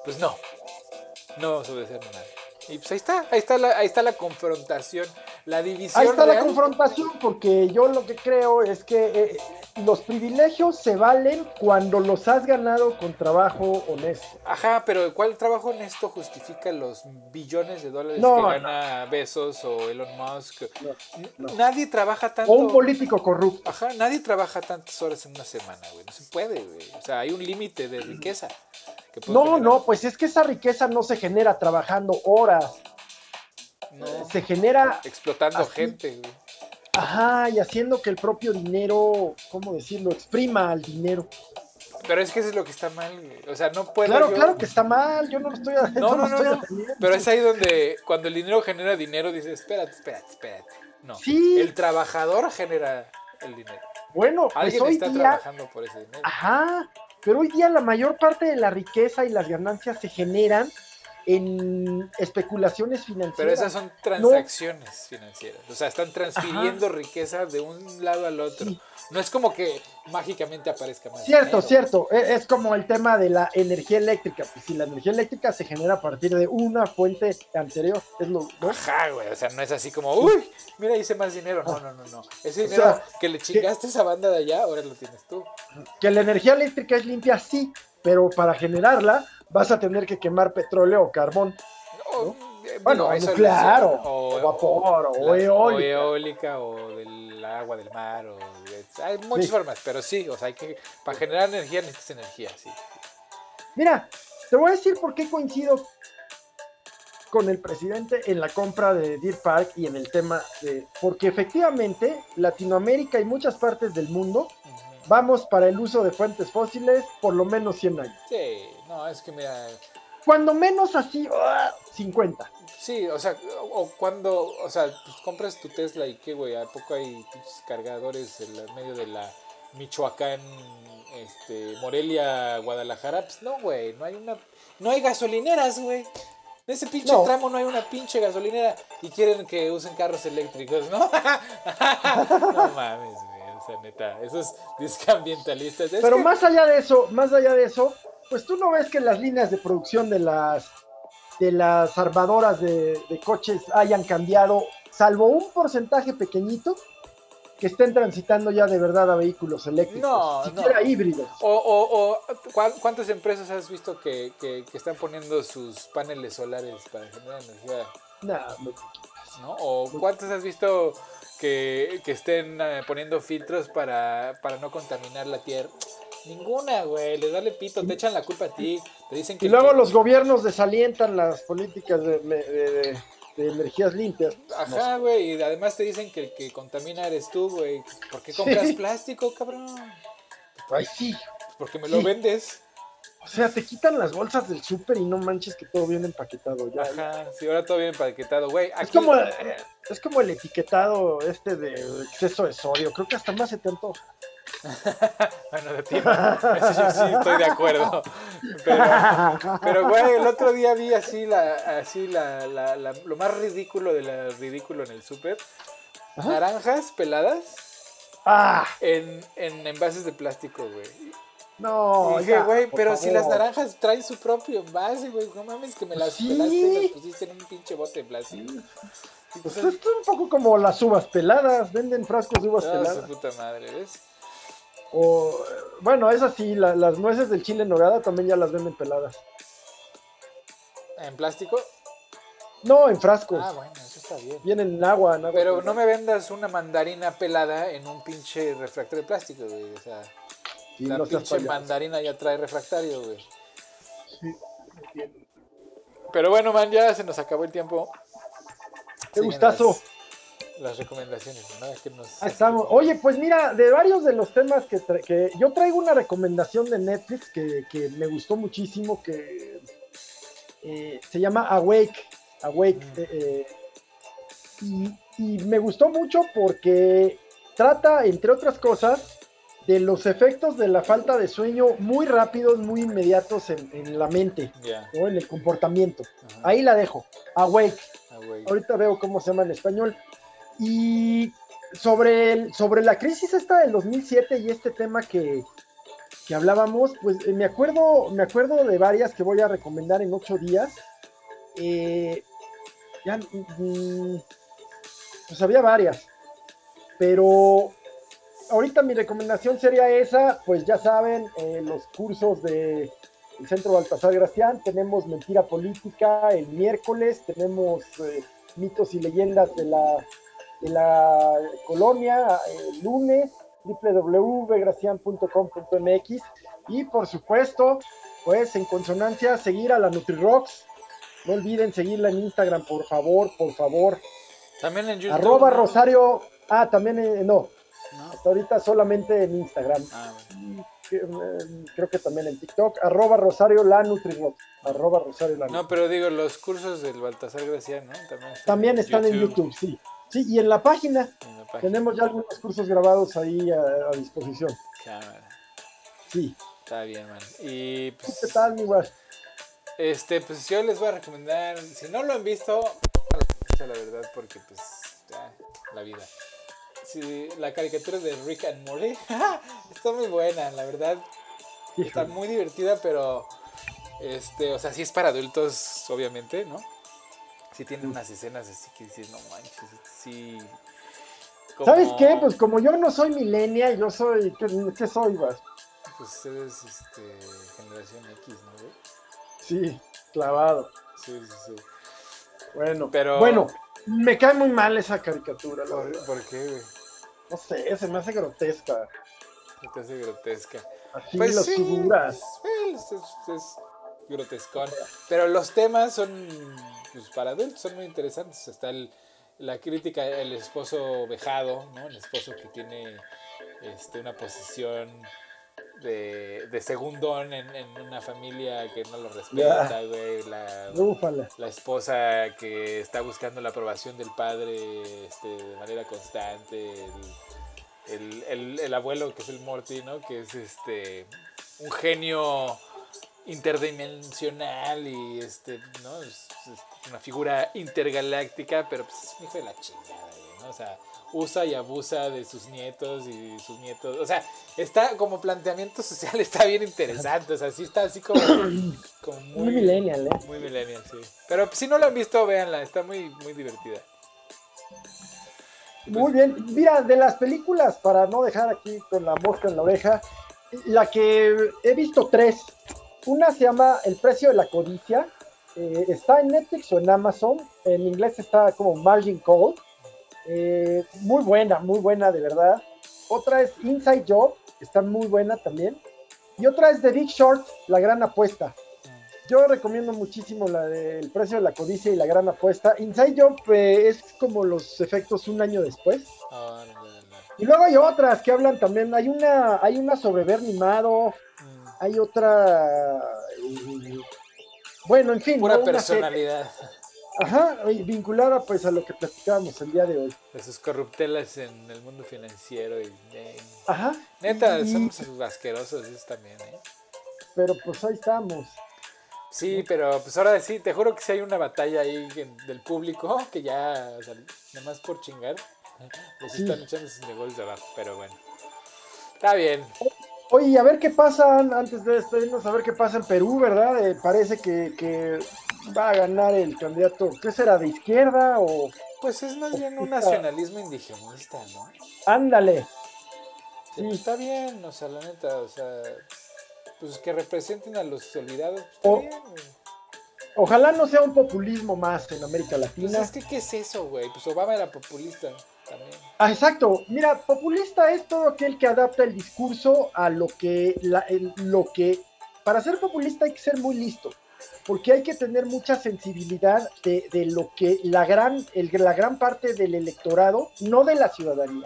Speaker 2: pues no, no vamos a obedecer a nadie. Y pues ahí está, ahí está la, ahí está la confrontación, la división
Speaker 1: Ahí está la
Speaker 2: real.
Speaker 1: confrontación porque yo lo que creo es que eh, los privilegios se valen cuando los has ganado con trabajo honesto.
Speaker 2: Ajá, pero ¿cuál trabajo honesto justifica los billones de dólares
Speaker 1: No,
Speaker 2: que
Speaker 1: no.
Speaker 2: gana Bezos o Elon Musk?
Speaker 1: No, no.
Speaker 2: Nadie trabaja tanto.
Speaker 1: O un político corrupto.
Speaker 2: Ajá, nadie trabaja tantas horas en una semana, güey. No se puede, güey. O sea, hay un límite de riqueza. que
Speaker 1: No,
Speaker 2: generar.
Speaker 1: no, pues es que esa riqueza no se genera trabajando horas,
Speaker 2: No,
Speaker 1: se genera,
Speaker 2: explotando
Speaker 1: así.
Speaker 2: gente, güey.
Speaker 1: ajá, y haciendo que el propio dinero, ¿cómo decirlo?, exprima al dinero.
Speaker 2: Pero es que eso es lo que está mal, güey. O sea, no puedo
Speaker 1: Claro,
Speaker 2: yo-
Speaker 1: claro que está mal, yo no lo estoy, [laughs]
Speaker 2: No, no, no,
Speaker 1: estoy
Speaker 2: no.
Speaker 1: defendiendo.
Speaker 2: Pero es ahí donde cuando el dinero genera dinero, dices, espérate, espérate, espérate. No.
Speaker 1: Sí.
Speaker 2: El trabajador genera el dinero.
Speaker 1: Bueno, pues
Speaker 2: Alguien
Speaker 1: hoy
Speaker 2: está
Speaker 1: día,
Speaker 2: trabajando por ese dinero.
Speaker 1: ajá, pero hoy día la mayor parte de la riqueza y las ganancias se generan en especulaciones financieras.
Speaker 2: Pero esas son transacciones financieras. O sea, están transfiriendo riqueza de un lado al otro.
Speaker 1: Sí.
Speaker 2: No es como que mágicamente aparezca más.
Speaker 1: Cierto,
Speaker 2: dinero.
Speaker 1: cierto. E- Es como el tema de la energía eléctrica. Pues si la energía eléctrica se genera a partir de una fuente anterior, es lo, ¿no?
Speaker 2: Ajá, güey. O sea, no es así como, uy, mira, hice más dinero. No, no, no, no. Ese
Speaker 1: O
Speaker 2: dinero
Speaker 1: sea,
Speaker 2: que le chingaste a esa banda de allá, ahora lo tienes tú.
Speaker 1: Que la energía eléctrica es limpia, sí, pero para generarla vas a tener que quemar petróleo o carbón.
Speaker 2: Eh,
Speaker 1: Bueno,
Speaker 2: eso
Speaker 1: nuclear o- vapor, o eólica.
Speaker 2: O eólica, o del agua del mar, o de Hay muchas
Speaker 1: Sí.
Speaker 2: formas, pero sí, o sea, hay que, para generar energía necesitas energía, sí.
Speaker 1: Mira, te voy a decir por qué coincido con el presidente en la compra de Deer Park y en el tema de... Porque efectivamente Latinoamérica y muchas partes del mundo vamos para el uso de fuentes fósiles por lo menos 100 años.
Speaker 2: Sí, no, es que mira,
Speaker 1: Cuando menos así, ¡ah! 50.
Speaker 2: sí, o sea, o, cuando, o sea, pues compras tu Tesla y qué, güey, ¿a poco hay cargadores en medio de la Michoacán, este, Morelia, Guadalajara? Pues no, güey, no hay una, no hay gasolineras, güey. En ese pinche
Speaker 1: No.
Speaker 2: tramo no hay una pinche gasolinera y quieren que usen carros eléctricos, ¿no? [laughs] no mames, güey, o sea, neta, esos discambientalistas. es
Speaker 1: Pero
Speaker 2: que-
Speaker 1: más allá de eso, más allá de eso, pues tú no ves que las líneas de producción de las de las armadoras de, de coches hayan cambiado, salvo un porcentaje pequeñito que estén transitando ya de verdad a vehículos eléctricos,
Speaker 2: No,
Speaker 1: siquiera
Speaker 2: no.
Speaker 1: híbridos.
Speaker 2: O, o, o ¿cuán- ¿cuántas empresas has visto que, que, que están poniendo sus paneles solares para generar energía?
Speaker 1: No.
Speaker 2: ¿no? ¿O cuántas has visto que, que estén eh, poniendo filtros para, para no contaminar la tierra? Ninguna, güey, les vale pito, te echan la culpa a ti, te dicen que...
Speaker 1: Y luego los gobiernos desalientan las políticas de, de- de- de energías limpias.
Speaker 2: Ajá, güey, y además te dicen que el que contamina eres tú, güey. ¿Por qué compras
Speaker 1: Sí.
Speaker 2: plástico, cabrón?
Speaker 1: Ay, sí.
Speaker 2: Porque me lo vendes.
Speaker 1: O sea, te quitan las bolsas del súper y no manches que todo viene empaquetado ya.
Speaker 2: Ajá, sí, ahora todo bien empaquetado, güey.
Speaker 1: Es como, eh, es como el etiquetado este de exceso de sodio. Creo que hasta más se te antoja. [laughs]
Speaker 2: Bueno, de ti, no. Eso yo sí estoy de acuerdo. [laughs] Pero, pero, güey, el otro día vi así, la, así la, la, la- lo más ridículo de la ridículo en el súper. Naranjas peladas
Speaker 1: ah,
Speaker 2: en, en envases de plástico, güey.
Speaker 1: No.
Speaker 2: Dije, güey, pero si las naranjas traen su propio envase, güey. No mames que me las
Speaker 1: Sí.
Speaker 2: pelaste y las pusiste en un pinche bote de plástico. Y
Speaker 1: Pues esto es un poco como las uvas peladas. Venden frascos de uvas
Speaker 2: no, su
Speaker 1: peladas.
Speaker 2: puta madre, ¿ves?
Speaker 1: O, bueno, es así. la- las nueces del chile en nogada también ya las venden peladas.
Speaker 2: ¿En plástico?
Speaker 1: No, en frascos.
Speaker 2: Ah, bueno, eso está bien.
Speaker 1: Vienen en agua, en agua
Speaker 2: Pero
Speaker 1: pelada.
Speaker 2: no me vendas una mandarina pelada en un pinche refractario de plástico, güey. O sea,
Speaker 1: Sí,
Speaker 2: la
Speaker 1: no
Speaker 2: pinche mandarina ya trae refractario, güey.
Speaker 1: Sí, entiendo.
Speaker 2: Pero bueno, man, ya se nos acabó el tiempo.
Speaker 1: Qué
Speaker 2: Siguen
Speaker 1: gustazo.
Speaker 2: Las, las recomendaciones, ¿no? Es que nos-
Speaker 1: Ahí estamos. Oye, pues mira, de varios de los temas que, tra- que yo traigo una recomendación de Netflix que, que me gustó muchísimo, que eh, se llama Awake. Awake.
Speaker 2: Mm.
Speaker 1: eh, eh, y, y me gustó mucho porque trata, entre otras cosas, de los efectos de la falta de sueño muy rápidos, muy inmediatos en, en la mente. ¿no? en el comportamiento.
Speaker 2: ajá.
Speaker 1: Ahí la dejo. Awake.
Speaker 2: Ah.
Speaker 1: Ahorita veo cómo se llama en español. Y sobre, el, sobre la crisis esta del 2007 y este tema que, que hablábamos, pues eh, me acuerdo, me acuerdo de varias que voy a recomendar en ocho días. Eh, ya, mm, pues había varias, pero ahorita mi recomendación sería esa, pues ya saben, eh, los cursos de el Centro Baltasar Gracián, tenemos Mentira Política el miércoles, tenemos eh, mitos y leyendas de la, de la colonia el lunes, www.gracian.com.mx y por supuesto, pues en consonancia, seguir a la NutriRocks. No olviden seguirla en Instagram, por favor, por favor.
Speaker 2: También en YouTube.
Speaker 1: Arroba
Speaker 2: ¿no?
Speaker 1: Rosario. Ah, también eh, no.
Speaker 2: ¿No?
Speaker 1: Hasta ahorita solamente en Instagram.
Speaker 2: Ah, bueno.
Speaker 1: Que, eh, Creo que también en TikTok. Arroba Rosario la NutriRocks. Arroba Rosario la
Speaker 2: No, pero digo, los cursos del Baltasar Gracián, ¿no? También están,
Speaker 1: También están en YouTube, sí. Sí, y en la página
Speaker 2: en la página.
Speaker 1: tenemos ya algunos cursos grabados ahí a, a disposición.
Speaker 2: Cámara.
Speaker 1: Sí.
Speaker 2: Está bien, man. Y
Speaker 1: ¿Qué
Speaker 2: pues,
Speaker 1: tal, mi guas?
Speaker 2: este, pues yo les voy a recomendar, si no lo han visto, la verdad, porque pues, ya, la vida. Sí, la caricatura de Rick and Morty [laughs] está muy buena, la verdad. Está muy divertida, pero, este, o sea, sí es para adultos, obviamente, ¿no? Sí tiene unas escenas así que dices, no manches, sí. como-
Speaker 1: ¿Sabes qué? Pues como yo no soy milenia, yo soy. ¿Qué, qué soy, vas?
Speaker 2: Pues eres, este, generación X, ¿no, güey?
Speaker 1: Sí, clavado.
Speaker 2: Sí, sí, sí.
Speaker 1: Bueno,
Speaker 2: Pero-
Speaker 1: bueno, me cae muy mal esa caricatura, la
Speaker 2: ¿Por, por qué, güey?
Speaker 1: No sé, se me hace grotesca.
Speaker 2: Se te hace grotesca.
Speaker 1: Así las figuras.
Speaker 2: Es, es- es grotescón. Pero los temas son, pues para adultos son muy interesantes. Está el, la crítica, el esposo vejado, ¿no? El esposo que tiene este, una posición de, de segundón en, en una familia que no lo respeta, güey. La, la esposa que está buscando la aprobación del padre este, de manera constante, el, el- el- el abuelo que es el Morty, ¿no? que es este un genio interdimensional y este, ¿no? Es, es una figura intergaláctica, pero pues es un hijo de la chingada, güey, ¿no? O sea, usa y abusa de sus nietos y sus nietos. O sea, está como planteamiento social, [laughs] está bien interesante. O sea, sí está así como, [clears throat] como muy,
Speaker 1: Muy millennial, ¿eh?
Speaker 2: muy millennial, sí. Pero si no la han visto, véanla, está muy, muy divertida.
Speaker 1: Muy bien. Mira, de las películas, para no dejar aquí con la mosca en la oreja, la que he visto tres. Una se llama El precio de la codicia. eh, está en Netflix o en Amazon. En inglés está como Margin Call. Eh, muy buena, muy buena de verdad. Otra es Inside Job. Está muy buena también. Y otra es The Big Short, La Gran Apuesta. Yo recomiendo muchísimo la del precio de la codicia y la gran apuesta. Inside Job eh, es como los efectos un año después.
Speaker 2: No, no, no.
Speaker 1: Y luego hay otras que hablan también. Hay una, hay una sobre Bernie
Speaker 2: Mm,
Speaker 1: hay otra. eh, bueno, en fin.
Speaker 2: Pura personalidad
Speaker 1: serie- Ajá, vinculada pues a lo que platicábamos el día de hoy.
Speaker 2: de sus corruptelas en el mundo financiero y eh,
Speaker 1: Ajá.
Speaker 2: neta,
Speaker 1: y-
Speaker 2: somos asquerosos esos también, ¿eh?
Speaker 1: Pero pues ahí estamos.
Speaker 2: Sí, pero pues ahora sí, te juro que sí hay una batalla ahí en- del público que ya, o sea, nada más por chingar, [laughs] les
Speaker 1: Sí.
Speaker 2: están echando sus negocios de abajo, pero bueno. Está bien.
Speaker 1: Oye, y a ver qué pasa antes de despedirnos, a ver qué pasa en Perú, ¿verdad? Eh, parece que, que va a ganar el candidato, ¿qué será? ¿De izquierda o...?
Speaker 2: Pues es más bien un nacionalismo indigenista, ¿no?
Speaker 1: Ándale.
Speaker 2: Sí, pues está bien, o sea, la neta, o sea, pues que representen a los olvidados, pues está
Speaker 1: O-
Speaker 2: bien.
Speaker 1: Ojalá no sea un populismo más en América
Speaker 2: Pues
Speaker 1: Latina.
Speaker 2: es que, ¿qué es eso, güey? Pues Obama era populista también.
Speaker 1: Ah, exacto. Mira, populista es todo aquel que adapta el discurso a lo que, la- el- lo que, para ser populista hay que ser muy listo, porque hay que tener mucha sensibilidad de, de lo que la gran, el- la gran parte del electorado, no de la ciudadanía,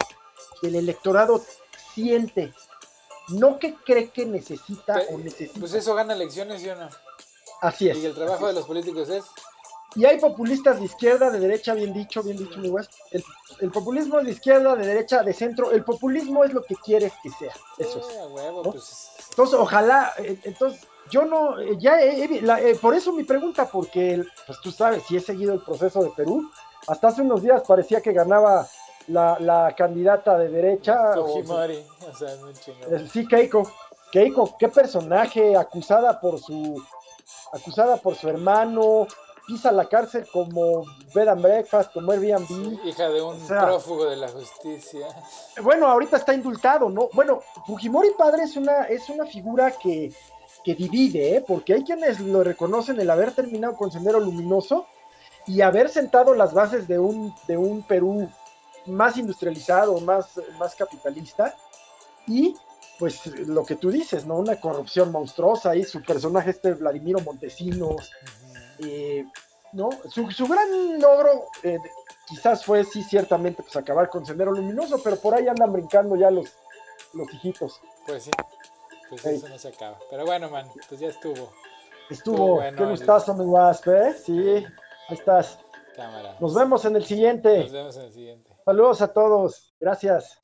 Speaker 1: del electorado siente, no que cree que necesita o necesita.
Speaker 2: Pues eso gana elecciones, ¿sí o no?
Speaker 1: Así es.
Speaker 2: Y el trabajo de los políticos es
Speaker 1: Y hay populistas de izquierda, de derecha, bien dicho, bien dicho, mi. El, el populismo es de izquierda, de derecha, de centro. El populismo es lo que quieres que sea. Eso es.
Speaker 2: A huevo,
Speaker 1: ¿no?
Speaker 2: pues.
Speaker 1: Entonces, ojalá, eh, entonces, yo no, eh, ya, la- eh, por eso mi pregunta, porque, pues tú sabes, si he seguido el proceso de Perú, hasta hace unos días parecía que ganaba la, la candidata de derecha.
Speaker 2: Fujimori, o sea, es muy chingón.
Speaker 1: sí, Keiko. Keiko, qué personaje, acusada por su, acusada por su hermano, pisa la cárcel como bed and breakfast, como Airbnb.
Speaker 2: Hija de un
Speaker 1: O sea-
Speaker 2: prófugo de la justicia.
Speaker 1: Bueno, ahorita está indultado, ¿no? Bueno, Fujimori padre es una, es una figura que, que divide, ¿eh? Porque hay quienes lo reconocen el haber terminado con Sendero Luminoso y haber sentado las bases de un, de un Perú más industrializado, más, más capitalista, y pues lo que tú dices, ¿no? Una corrupción monstruosa y su personaje este Vladimiro Montesinos, eh, ¿no? Su, su gran logro eh, quizás fue, sí, ciertamente, pues acabar con Sendero Luminoso, pero por ahí andan brincando ya los, los hijitos.
Speaker 2: Pues sí. Pues eso no se acaba. Pero bueno, man, pues ya estuvo.
Speaker 1: Estuvo,
Speaker 2: Estuvo bueno
Speaker 1: qué
Speaker 2: el-
Speaker 1: gustazo, mi Wasp, ¿eh? Sí, ahí estás.
Speaker 2: Cámara.
Speaker 1: Nos vemos en el siguiente.
Speaker 2: Nos vemos en el siguiente.
Speaker 1: Saludos a todos. Gracias.